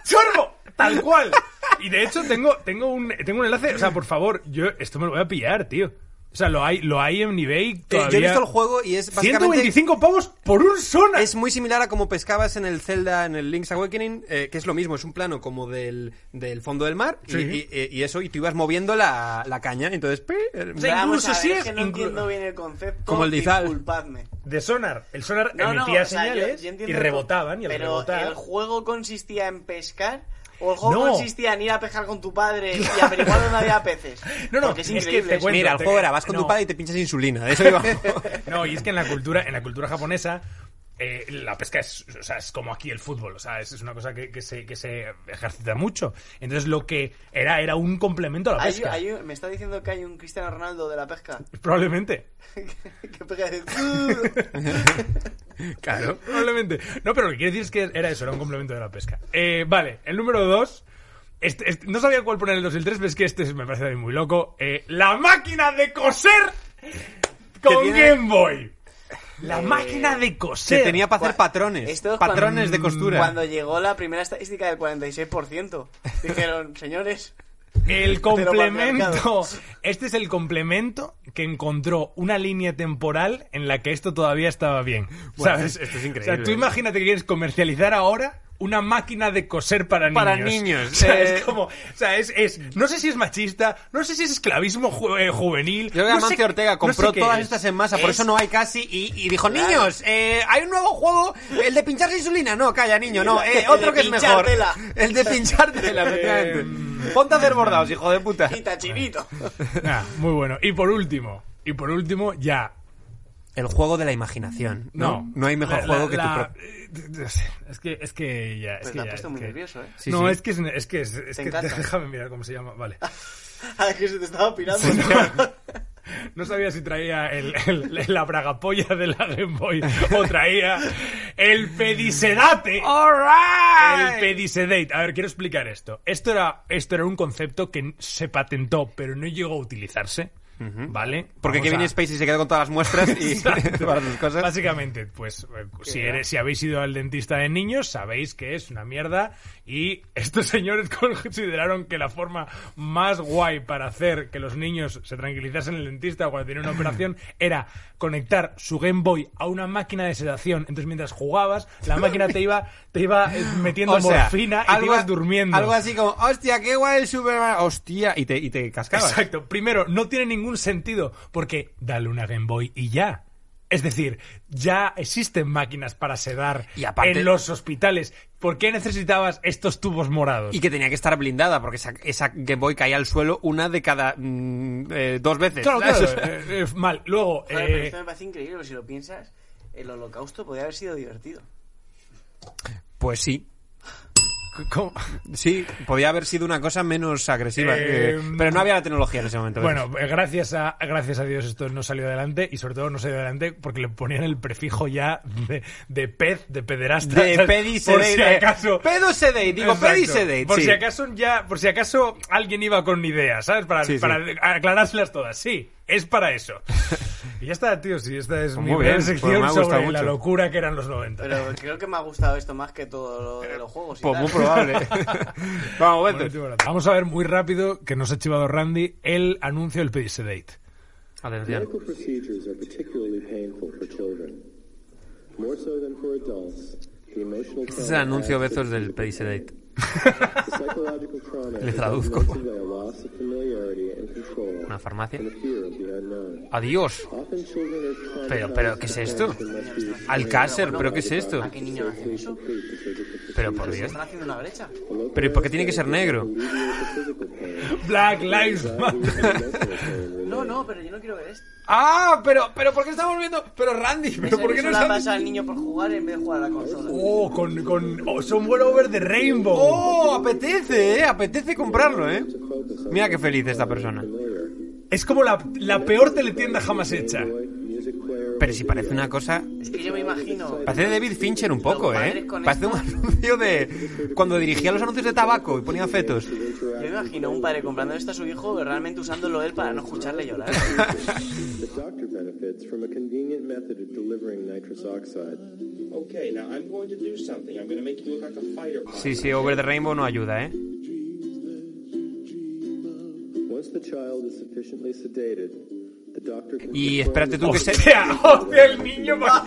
¡Chorbo! Tal cual. Y de hecho tengo, tengo, un, tengo un enlace. O sea, por favor, yo esto me lo voy a pillar, tío. O sea, lo hay, lo hay en eBay Eh, todavía. Yo he visto el juego y es básicamente... 125 pavos por un Sonar. Es muy similar a como pescabas en el Zelda, en el Link's Awakening, eh, que es lo mismo, es un plano como del, del fondo del mar y, Sí. y- y eso, y tú ibas moviendo la, la caña, entonces... eh, sea, Vamos incluso a ver, si es que no inclu- entiendo bien el concepto. Como el Dizal. Disculpadme. De Sonar. El Sonar No, no, emitía o sea, yo- señales yo entiendo y rebotaban y al Pero rebotar... el juego consistía en pescar o el juego No. consistía en ir a pescar con tu padre y averiguar dónde había peces. No, no, Porque es es que te cuento, Mira, el te- juego era, vas con no. tu padre y te pinchas insulina, de eso iba. No, y es que en la cultura, en la cultura japonesa, eh, la pesca es, o sea, es como aquí el fútbol, o sea, es, es una cosa que, que se, que se ejercita mucho. Entonces lo que era, era un complemento a la pesca. hay me está diciendo que hay un Cristiano Ronaldo de la pesca. Probablemente. que pega de... claro. Probablemente. No, pero lo que quiero decir es que era eso, era un complemento de la pesca. Eh, vale, el número 2. Este, este- no sabía cuál poner el 2 y el 3, pero es que este me parece muy loco. Eh, la máquina de coser con tiene- Game Boy. La máquina de coser. Se tenía para hacer patrones, Esto es patrones cuando- de costura. Cuando llegó la primera estadística del 46%, dijeron, señores, El complemento. Este es el complemento que encontró una línea temporal en la que esto todavía estaba bien. Bueno, ¿Sabes? esto es increíble. O sea, tú imagínate que quieres comercializar ahora una máquina de coser para niños. Para niños, O sea, eh. es como. O sea, es, es- No sé si es machista, no sé si es esclavismo ju- eh, juvenil. Yo creo que no Amancio Ortega no sé compró todas es. estas en masa, por Es- eso no hay casi, y, y dijo, Claro. niños, eh, hay un nuevo juego, el de pincharse insulina. No, calla, niño, no, eh, El de otro que es mejor. pinchártela. El de pinchártela, efectivamente. Ponte a hacer bordados, hijo de puta. quita chinito. Ah, muy bueno. Y por último, y por último, ya. El juego de la imaginación, ¿no? No. No hay mejor La- juego la- que la- tu Es que, es que ya. Es Pues que ya, puesto es muy que- nervioso, ¿eh? Sí, no, sí. es que es, es que, es, es Te que déjame mirar cómo se llama. Vale. Ah, que se te estaba pirando. No sabía si traía el, el- la bragapolla de la Game Boy o traía el pedisedate. El pedisedate. A ver, quiero explicar esto. Esto era, esto era un concepto que se patentó, pero no llegó a utilizarse. ¿Vale? Porque Kevin a- Spacey se quedó con todas las muestras y para sus cosas. Básicamente, pues eh, si, eres, si habéis ido al dentista de niños, sabéis que es una mierda y estos señores consideraron que la forma más guay para hacer que los niños se tranquilizasen en el dentista cuando tenían una operación era conectar su Game Boy a una máquina de sedación. Entonces, mientras jugabas, la máquina te iba, te iba eh, metiendo O sea, morfina y te ibas durmiendo. Algo así como, hostia, qué guay el Superman. Hostia, y te, y te cascabas. Exacto. Primero, no tiene ningún sentido porque dale una Game Boy y ya. Es decir, ya existen máquinas para sedar Y aparte- en los hospitales. ¿Por qué necesitabas estos tubos morados? Y que tenía que estar blindada, porque esa, esa Game Boy caía al suelo una de cada mm, eh, dos veces. Claro, claro, eh, eh, mal. Luego, Joder, pero eh, esto me parece increíble, si lo piensas, el holocausto podría haber sido divertido. Pues sí. ¿Cómo? Sí, podía haber sido una cosa menos agresiva. Eh, eh, pero no había la tecnología en ese momento. Bueno, eh, gracias a, gracias a Dios esto no salió adelante y sobre todo no salió adelante porque le ponían el prefijo ya de, de pez, de pederasta. de ¿sabes? pedi Por si eh, acaso... pedo sedate, digo Exacto. pedi sedate, Por sí. si acaso ya, por si acaso alguien iba con ideas, ¿sabes? Para, Sí, sí. para aclarárselas todas. Sí, es para eso. y ya está, tío, sí, esta es Pues mi bien, pues sección gustado sobre la mucho. locura que eran los 90. Pero creo que me ha gustado esto más que todo lo de los juegos. y Pues tal. muy probable. Vamos, Bueno, vete. tío, bueno, Vamos a ver muy rápido, que nos ha chivado Randy, el anuncio del Pedisedate. Atención. Medical procedures are particularly painful for children. More so than for adults, the emotional Este es el anuncio Bezos del Pedisedate. The psychological trauma Le is traduzco. Una farmacia. Adiós. Pero, pero, ¿qué es esto? Alcácer, ¿pero qué es esto? ¿A qué niño hacen eso? Pero por Dios. Están haciendo una brecha. Pero ¿y por qué tiene que ser negro? Black Lives Matter. No, no, pero yo no quiero ver esto. Ah, pero, pero ¿por qué estamos viendo? Pero Randy, pero ¿por qué no la pasa al niño por jugar en vez de jugar a la consola. Oh, con, con oh, Somewhere Over the Rainbow. Oh, apetece, eh, apetece comprarlo, eh. Mira qué feliz esta persona. Es como la, la peor teletienda jamás hecha. Pero si parece una cosa, Es que yo me imagino. parece de David Fincher un poco, eh. Parece un anuncio de cuando dirigía los anuncios de tabaco y ponía fetos. Yo me imagino un padre comprando esto a su hijo, realmente usándolo él para no escucharle llorar. The doctor benefits from a convenient method of delivering nitrous oxide. Okay, now I'm going to do something. I'm going to make you look like a fighter. Sí, sí, Over the Rainbow no ayuda, eh. Once the child is sufficiently sedated, Y espérate tú que se... Hostia, hostia, el niño va-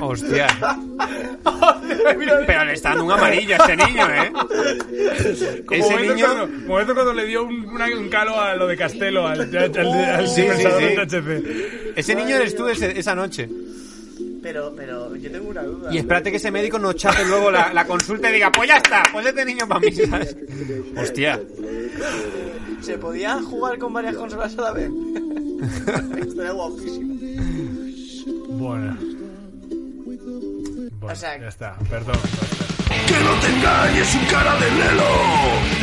Hostia. Pero le está dando un amarillo a ese niño, eh. Como Ese momento niño... Cuando, momento cuando le dio un, una- un calo a lo de Castelo, al, al, al, al Sí, sí, sí. de. Ese niño eres tú ese- esa noche. Pero, pero yo tengo una duda. Y espérate que ese médico no chape luego la, la consulta y diga, pues ya está, pues este niño para mí, ¿sabes? Hostia. ¿Se podía jugar con varias consolas a la vez? Estaría guapísimo. Bueno. Bueno, O sea- ya está, perdón. Que no te engañes su cara de lelo.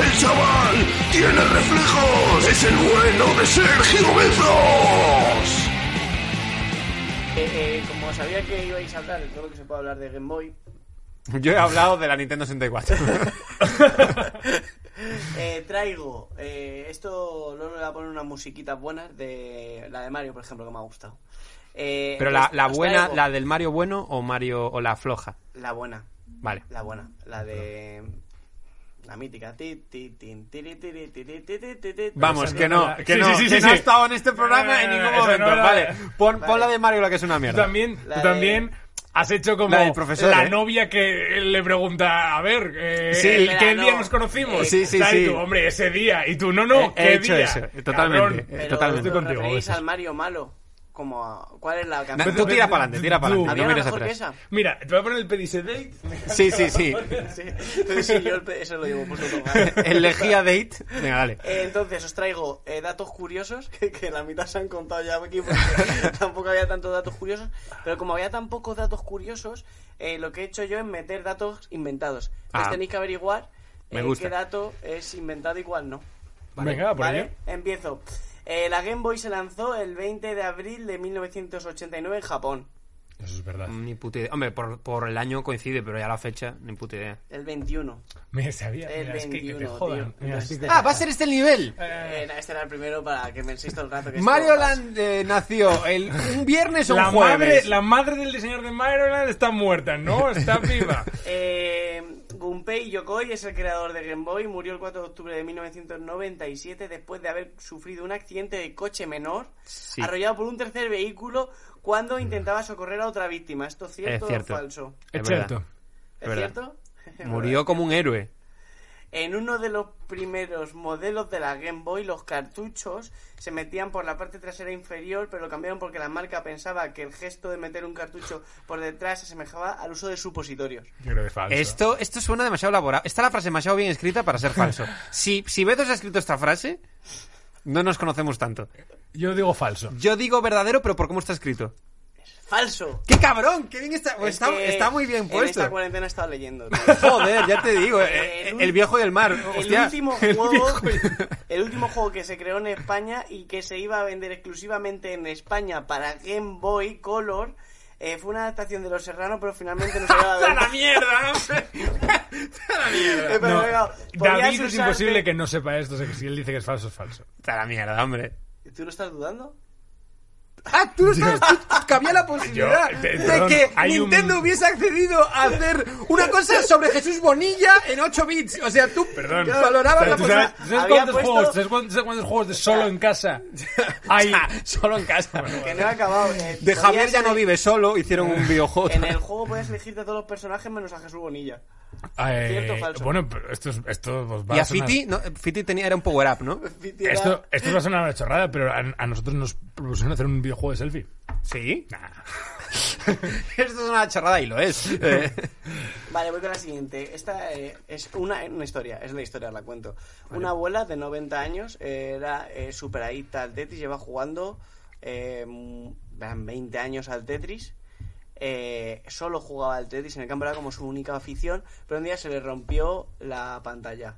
El chaval tiene reflejos. Es el bueno de Sergio Bezos. Eh, eh, como sabía que ibais a hablar de todo lo que se puede hablar de Game Boy, Yo he hablado de la Nintendo 64. eh, traigo. eh, esto no le voy a poner unas musiquitas buenas de la de Mario, por ejemplo, que me ha gustado. Eh, Pero la, la buena, traigo la del Mario bueno o Mario o la floja. La buena, Vale. la buena. La de. La mítica. Vamos, que no- no, Sí, que sí, no, sí, que no ha estado en este programa en Eh, ningún momento. no Vale, pon, Vale. pon la de Mario la que es una Tú mierda. también, de- también has hecho como La profesor, la ¿eh? novia que le pregunta, a ver, eh, Sí, el- ¿qué no. día nos conocimos? Eh, Sí, sí. Y sí. tú, hombre, ese día. Y tú, no, no, He- he ¿qué hecho día? eso, totalmente. Cabrón. Pero totalmente. ¿os contigo, al Mario malo? Como a- ¿Cuál es la canción? tú tira para adelante, tira para adelante, ¿Había no mires atrás. esa? Mira, te voy a poner el Pedisedate. Sí, sí, sí. Sí, entonces sí, yo el eso lo llevo puesto todo. El lejía date. Venga, dale. Eh, entonces os traigo eh, datos curiosos, que, que la mitad se han contado ya aquí porque tampoco había tantos datos curiosos, pero como había tan pocos datos curiosos, eh, lo que he hecho yo es meter datos inventados. Entonces Ah. tenéis que averiguar Me eh, gusta. qué dato es inventado y cuál no. Venga, por ¿Vale? ello. Empiezo. Eh, la Game Boy se lanzó el 20 de abril de 1989 en Japón. Eso es verdad. Ni puta idea. Hombre, por, por el año coincide, pero ya la fecha, ni puta idea. El 21. Me sabía. El Mira, es que, que te 21, jodan. tío. Mira, Ah, va a ser este el nivel. Eh, este era el primero para que me insisto el rato que Mario. Land eh, nació el, un viernes o un la madre, jueves. la madre del diseñador de Maryland está muerta, ¿no? Está viva. Eh, Gunpei Yokoi es el creador de Game Boy. Murió el 4 de octubre de 1997 después de haber sufrido un accidente de coche menor Sí. arrollado por un tercer vehículo cuando intentaba socorrer a otra víctima. ¿Esto es cierto, Es cierto. o falso? Es cierto. ¿Es cierto? Murió como un héroe. En uno de los primeros modelos de la Game Boy, los cartuchos se metían por la parte trasera inferior, pero lo cambiaron porque la marca pensaba que el gesto de meter un cartucho por detrás se asemejaba al uso de supositorios. Yo creo que es falso. Esto, esto suena demasiado elaborado. Está la frase demasiado bien escrita para ser falso. Si, si Bezos ha escrito esta frase, no nos conocemos tanto. Yo digo falso. Yo digo verdadero, pero por cómo está escrito. ¡Falso! ¡Qué cabrón! ¡Qué bien está! Es está, está muy bien En puesto. esta cuarentena he estado leyendo. tío. Joder, ya te digo. eh, El el, viejo y el mar. El Hostia. último El juego, viejo y- el último juego que se creó en España y que se iba a vender exclusivamente en España para Game Boy Color eh, fue una adaptación de Los Serranos, pero finalmente no se iba a ¡A la mierda! hombre! ¡A la mierda! Eh, No, David es usarte- imposible que no sepa esto. o sea, que si él dice que es falso, es falso. ¡A la mierda, hombre! ¿Tú no estás dudando? ¡Ah, tú no sabes! tú- Cabía la posibilidad Yo, te- de perdón, que hay un- Nintendo hubiese accedido a hacer una cosa sobre Jesús Bonilla en 8 bits. O sea, tú Perdón. valorabas la ¿Tú sabes, posibilidad... sabes cuántos puesto- juegos, ¿sabes cuántos, sabes cuántos juegos de solo en casa hay? Ah, solo en casa. Que no he acabado. eh, De Javier ya no vive solo, hicieron un videojuego. En el juego puedes elegirte a todos los personajes menos a Jesús Bonilla. Eh, ¿Cierto o falso? Bueno, pero esto, es, esto va Y a sonar- Fiti, no, Fiti tenía, era un power-up, ¿no? Era- Esto, esto va a sonar una chorrada, pero a, a nosotros nos propusieron hacer un videojuego de selfie. ¿Sí? Esto es una charrada y lo es. Eh, Vale, voy con la siguiente. Esta eh, es una, una historia, es la historia, la cuento. Una abuela de 90 años eh, era eh, super adicta al Tetris, lleva jugando eh, mm, eran 20 años al Tetris. Eh, solo jugaba al Tetris, en el campo era como su única afición, pero un día se le rompió la pantalla.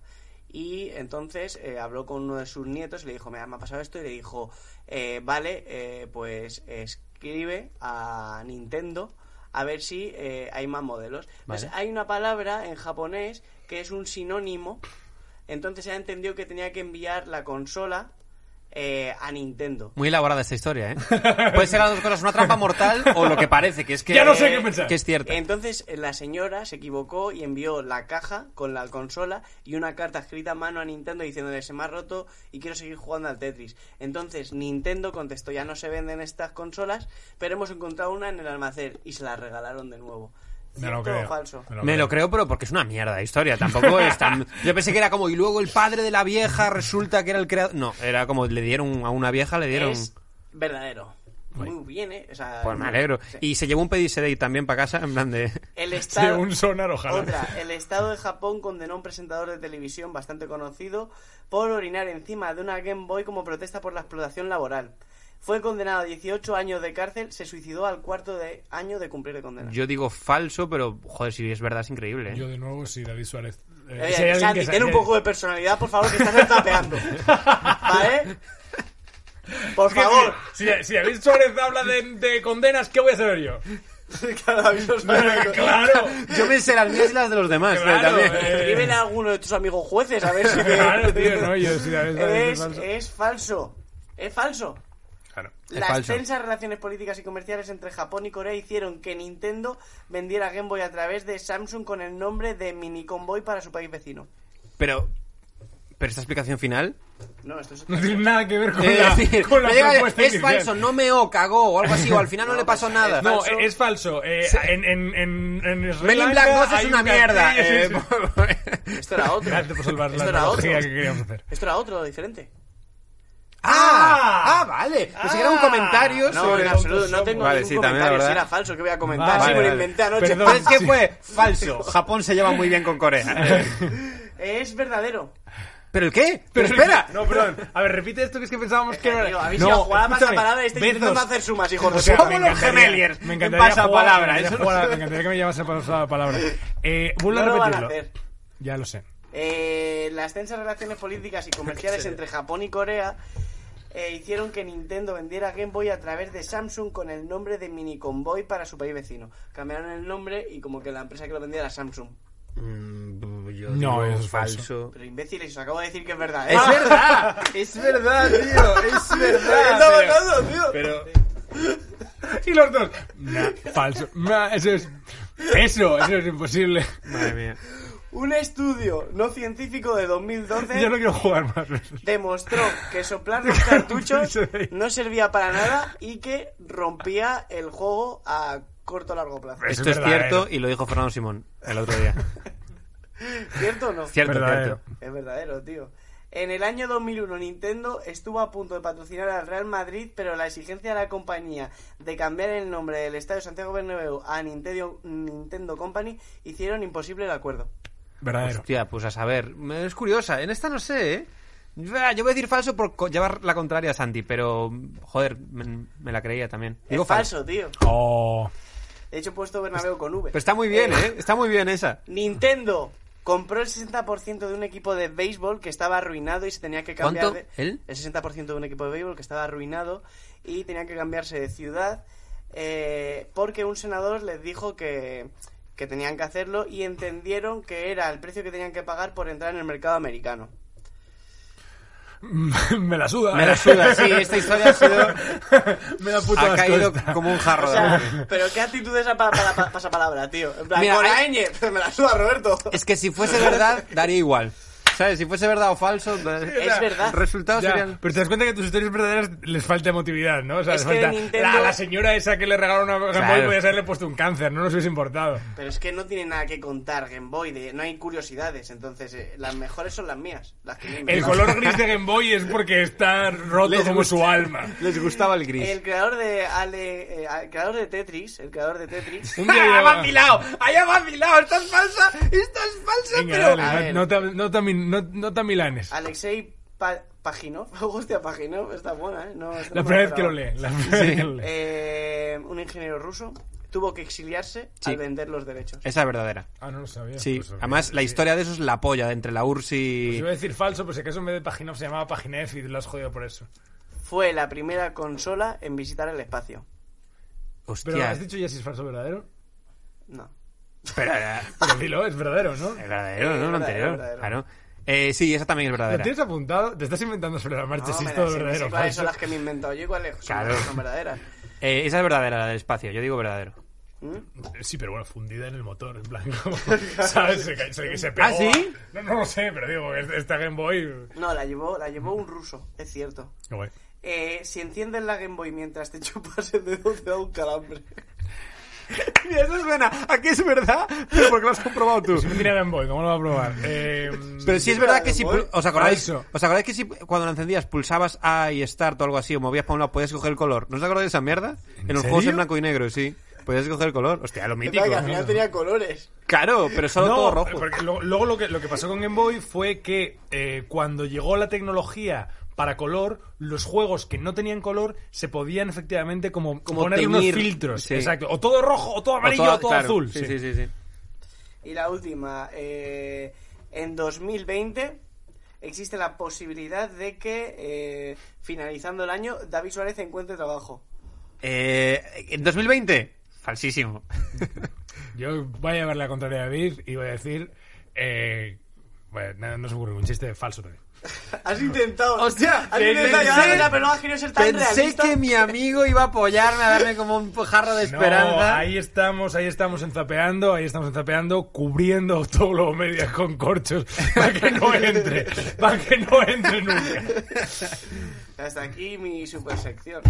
Y entonces eh, habló con uno de sus nietos y le dijo, mira, me ha pasado esto, y le dijo, eh, vale, eh, pues escribe a Nintendo a ver si eh, hay más modelos. Pues hay una palabra en japonés que es un sinónimo, entonces ella entendió que tenía que enviar la consola eh, a Nintendo. Muy elaborada esta historia, ¿eh? Puede ser las dos cosas, una trampa mortal o lo que parece, que es que... Ya no sé qué pensar. Que es cierto. Entonces eh, la señora se equivocó y envió la caja con la consola y una carta escrita a mano a Nintendo diciéndole se me ha roto y quiero seguir jugando al Tetris. Entonces Nintendo contestó ya no se venden estas consolas, pero hemos encontrado una en el almacén y se la regalaron de nuevo. Me lo ¿Cierto o creo. falso? Me lo creo, pero porque es una mierda de historia. Tampoco es tan... Yo pensé que era como, y luego el padre de la vieja resulta que era el creador... No, era como, le dieron a una vieja, le dieron... Es verdadero. Muy bien, ¿eh? O sea, Pues me alegro. sí. Y se llevó un pedicedate también para casa, en plan de... El Sí, estado... un sonar, ojalá. Otra, el Estado de Japón condenó a un presentador de televisión bastante conocido por orinar encima de una Game Boy como protesta por la explotación laboral. Fue condenado a 18 años de cárcel, se suicidó al cuarto de año de cumplir de condena. Yo digo falso, pero, joder, si es verdad, es increíble. ¿eh? Yo de nuevo, sí, David Suárez. Eh, Oye, si hay alguien Santi, que ten un poco de personalidad, por favor, que estás estapeando. ¿Vale? Por favor. Si, si David Suárez habla de, de condenas, ¿qué voy a saber yo? Cada claro, Yo me sé las mías y las de los demás, Claro, también. eh. Escríbele a alguno de tus amigos jueces a ver si... claro, tío, no, yo si David Suárez es, es falso. es falso. Es falso. Claro. Las falso. tensas relaciones políticas y comerciales entre Japón y Corea hicieron que Nintendo vendiera Game Boy a través de Samsung con el nombre de Mini Convoy para su país vecino. Pero... Pero esta explicación final... No, esto es... No tiene nada que ver con Eh, la, es decir, con la me propuesta es inicial. falso, no meó, cagó o algo así, o al final no, le pasó nada. No, falso. es falso. Eh, en, en, en, en Sri Men in Lanka Black 2 es una un mierda. eh, sí, sí. Esto era otro. Gracias por salvar la Esto era otro. que queríamos hacer. Esto era otro, diferente. Ah, ah, vale. Pensé que era un comentario No, sobre... en absoluto, no tengo Vale, ningún sí, también, comentario. verdad. Si era falso, que voy a comentar? Vale, sí, me lo vale. inventé anoche. Perdón. ¿Sabes qué fue? Falso. Japón se lleva muy bien con Corea. Es verdadero. ¿Pero el qué? Pero espera. No, perdón. A ver, repite esto que es que pensábamos que era. Tío, habéis no, ido a jugar a pasapalabra y estáis intentando hacer sumas, hijos de puta. Somos me los encantaría- gemeliers Me en encantaría pasapalabra, me eso encantaría no jugar- Me encantaría que me llamas a pasapalabra. Eh, vuelvo No a lo van a repetirlo. hacer. Ya lo sé. Eh, las tensas relaciones políticas y comerciales entre Japón y Corea eh, hicieron que Nintendo vendiera Game Boy a través de Samsung con el nombre de Mini Convoy para su país vecino. Cambiaron el nombre y como que la empresa que lo vendía era Samsung. Mm, yo No, digo eso es falso. Pero imbéciles, os acabo de decir que es verdad. ¿eh? Es verdad, es verdad, tío, es verdad. pasando, tío? Pero, Y los dos. Nah, falso. Nah, eso es. Eso, eso es imposible. madre mía. Un estudio no científico de 2012 Yo no quiero jugar más demostró que soplar los cartuchos no servía para nada y que rompía el juego a corto o largo plazo. Esto es cierto y lo dijo Fernando Simón el otro día. ¿Cierto o no? Cierto, Verdadero. cierto. Es verdadero, tío. En el año 2001 Nintendo estuvo a punto de patrocinar al Real Madrid, pero la exigencia de la compañía de cambiar el nombre del Estadio Santiago Bernabéu a Nintendo, Nintendo Company hicieron imposible el acuerdo. Verdadero. Hostia, pues a saber. Es curiosa. En esta no sé, ¿eh? Yo voy a decir falso por llevar la contraria a Santi, pero joder, me, me la creía también. Digo es falso, tío. Oh. De hecho he puesto Bernabéu con V. Pero está muy bien, ¿eh? Está muy bien esa. Nintendo compró el 60% de un equipo de béisbol que estaba arruinado y se tenía que cambiar ¿Cuánto? de... ¿El? 60% de un equipo de béisbol que estaba arruinado y tenía que cambiarse de ciudad eh, porque un senador les dijo que, que tenían que hacerlo y entendieron que era el precio que tenían que pagar por entrar en el mercado americano. me la suda. Me la suda, sí, esta historia ha sido... me da puto Ha asco caído esta. como un jarro O de agua. sea, pero qué actitud esa para, para, para pasapalabra, tío. En plan, Mira, con hay- me la suda Roberto. Es que si fuese verdad, daría igual. ¿Sabes? Si fuese verdad o falso, Es verdad. resultados Ya, serían... Pero te das cuenta que tus historias verdaderas les falta emotividad, ¿no? O sea, Es les que falta. Nintendo- La, la señora esa que le regaló una Game Boy Claro. podía haberle puesto un cáncer, no nos hubiese importado. Pero es que no tiene nada que contar Game Boy, de- no hay curiosidades, entonces eh, las mejores son las mías, las que El color gris de Game Boy es porque está roto Les como gusta- su alma. Les gustaba el gris. El creador de Ale, eh, el creador de Tetris, el creador de Tetris, Un día ¡Ah, lleva- vacilado! ¡Haya vacilado! ¡Esta es falsa! ¡Esta es falsa! Venga, pero... dale, a no- no, te- no, no- no te milanes. Alexei Pa- Paginov, hostia, Paginov está buena, ¿eh? No, La primera vez que lo lee. La primera vez que lo lee. Eh, un ingeniero ruso tuvo que exiliarse Sí. al vender los derechos. Esa es verdadera. Ah, no lo sabía. Sí, Pues, además la sí. historia de eso es la polla de entre la URSS Pues y... iba a decir falso, pero si acaso en vez de Paginov se llamaba Paginev y lo has jodido por eso. Fue la primera consola en visitar el espacio. Pero Hostia, has dicho ya si es falso o verdadero. No. pero era- Pero dilo, es verdadero, ¿no? es verdadero, ¿no? Eh, Lo anterior. verdadero. Claro. Eh, sí, esa también es ¿Lo verdadera. tienes apuntado? Te estás inventando sobre la marcha No, si es todo verdadero cuáles son las que me he inventado yo y cuáles son, Claro. son verdaderas. Eh, esa es verdadera, la del espacio. Yo digo verdadero. ¿Mm? Sí, pero bueno, fundida en el motor, en plan, como, ¿sabes? Se, se, se pegó ¿Ah, sí? No, no lo sé, pero digo, es- esta Game Boy... No, la llevó, la llevó un ruso, es cierto. Qué guay. Eh, si enciendes la Game Boy mientras te chupas el dedo, te da un calambre. Mira, eso suena a que es verdad, pero porque lo has comprobado tú. Si no tiene Game Boy, ¿cómo lo va a probar? Eh, Pero sí es verdad que si... ¿Os acordáis. ¿Os acordáis que si cuando lo encendías pulsabas A y Start o algo así o movías para un lado podías escoger el color? ¿No os acordáis de esa mierda? En, los juegos serio? en blanco y negro, sí. Podías escoger el color. Hostia, lo mítico. Que al final tenía colores. Claro, pero solo no, todo rojo. porque lo- luego lo que, lo que pasó con Game Boy fue que eh, cuando llegó la tecnología para color, los juegos que no tenían color se podían efectivamente como, Como ponerle unos filtros. sí. Exacto. O todo rojo, o todo amarillo, o todo, claro, azul. Sí, sí. sí, sí. sí. Y la última, eh, en 2020 existe la posibilidad de que, eh, finalizando el año, David Suárez encuentre trabajo. Eh, ¿En 2020? Falsísimo. Yo voy a llevar la contraria a David y voy a decir... Eh, bueno, no, no se ocurre un chiste falso también. Has intentado. Hostia, has intentado pensé- la pero no has querido ser tan Pensé realista. que mi amigo iba a apoyarme, a darme como un jarro de No, esperanza. ahí estamos, ahí estamos enzapeando, ahí estamos enzapeando, cubriendo todo Globo Media con corchos para que no entre, para que no entre nunca. Hasta aquí mi super sección.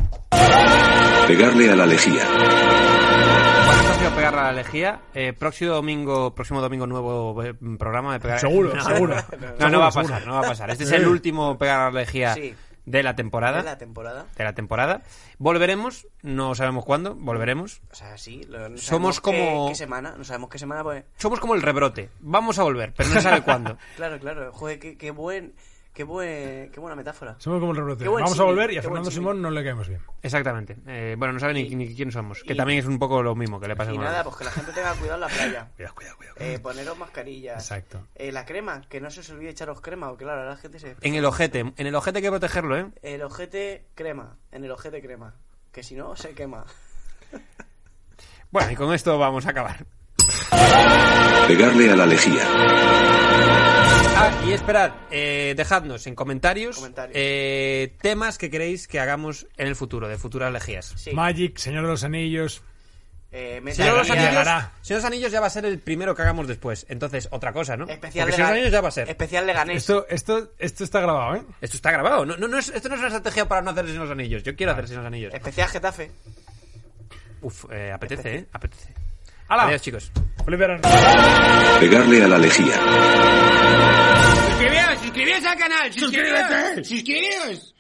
Pegarle a la lejía. Bueno, ha sido pegar a la lejía. Eh, próximo domingo, próximo domingo nuevo eh, programa de pegar. Seguro, no, seguro. No, no va a pasar, no va a pasar. Este es el último pegar a la lejía Sí. de la temporada. De la temporada. de la temporada. Volveremos, no sabemos cuándo, volveremos. O sea, sí. lo- no Somos sabemos qué- como- ¿Qué semana? No sabemos qué semana, pues. Somos como el rebrote. Vamos a volver, pero no se sabe cuándo. Claro, claro. Joder, qué, qué buen. Qué, buen, qué buena metáfora. Somos como el rebrote. Vamos a volver y a Fernando. Simón no le caemos bien. Exactamente. Eh, bueno, no sabe ni, ni quién somos. Que Y- también es un poco lo mismo que le pasa Y con nada, pues que la gente tenga cuidado en la playa. Cuidado, cuidado, cuidado. Eh, poneros mascarillas. Exacto. Eh, la crema, que no se os olvide echaros crema, porque claro, ahora la gente se... En el ojete. En el ojete hay que protegerlo, ¿eh? El ojete crema, en el ojete crema. Que si no, se quema. Bueno, y con esto vamos a acabar. Pegarle a la lejía. Ah, y esperad, eh, dejadnos en comentarios, Comentarios. eh, temas que queréis que hagamos en el futuro, de futuras legías. Sí. Magic, Señor de los Anillos. Eh, Señor de los Anillos, Llegará. Señor de los Anillos ya va a ser el primero que hagamos después. Entonces, otra cosa, ¿no? especial Porque Señor de los Anillos ya va a ser. Especial Leganés. Esto, esto, esto está grabado, ¿eh? Esto está grabado. No, no, no es, esto no es una estrategia para no hacer Señor de los Anillos. Yo quiero hacer Señor de los Anillos. Especial Getafe. Uf, eh, apetece, ¿eh? Apetece. ¡Hala! Adiós, chicos. Pegarle a la lejía. Suscribíos, suscribíos al canal, suscribíos, suscribíos.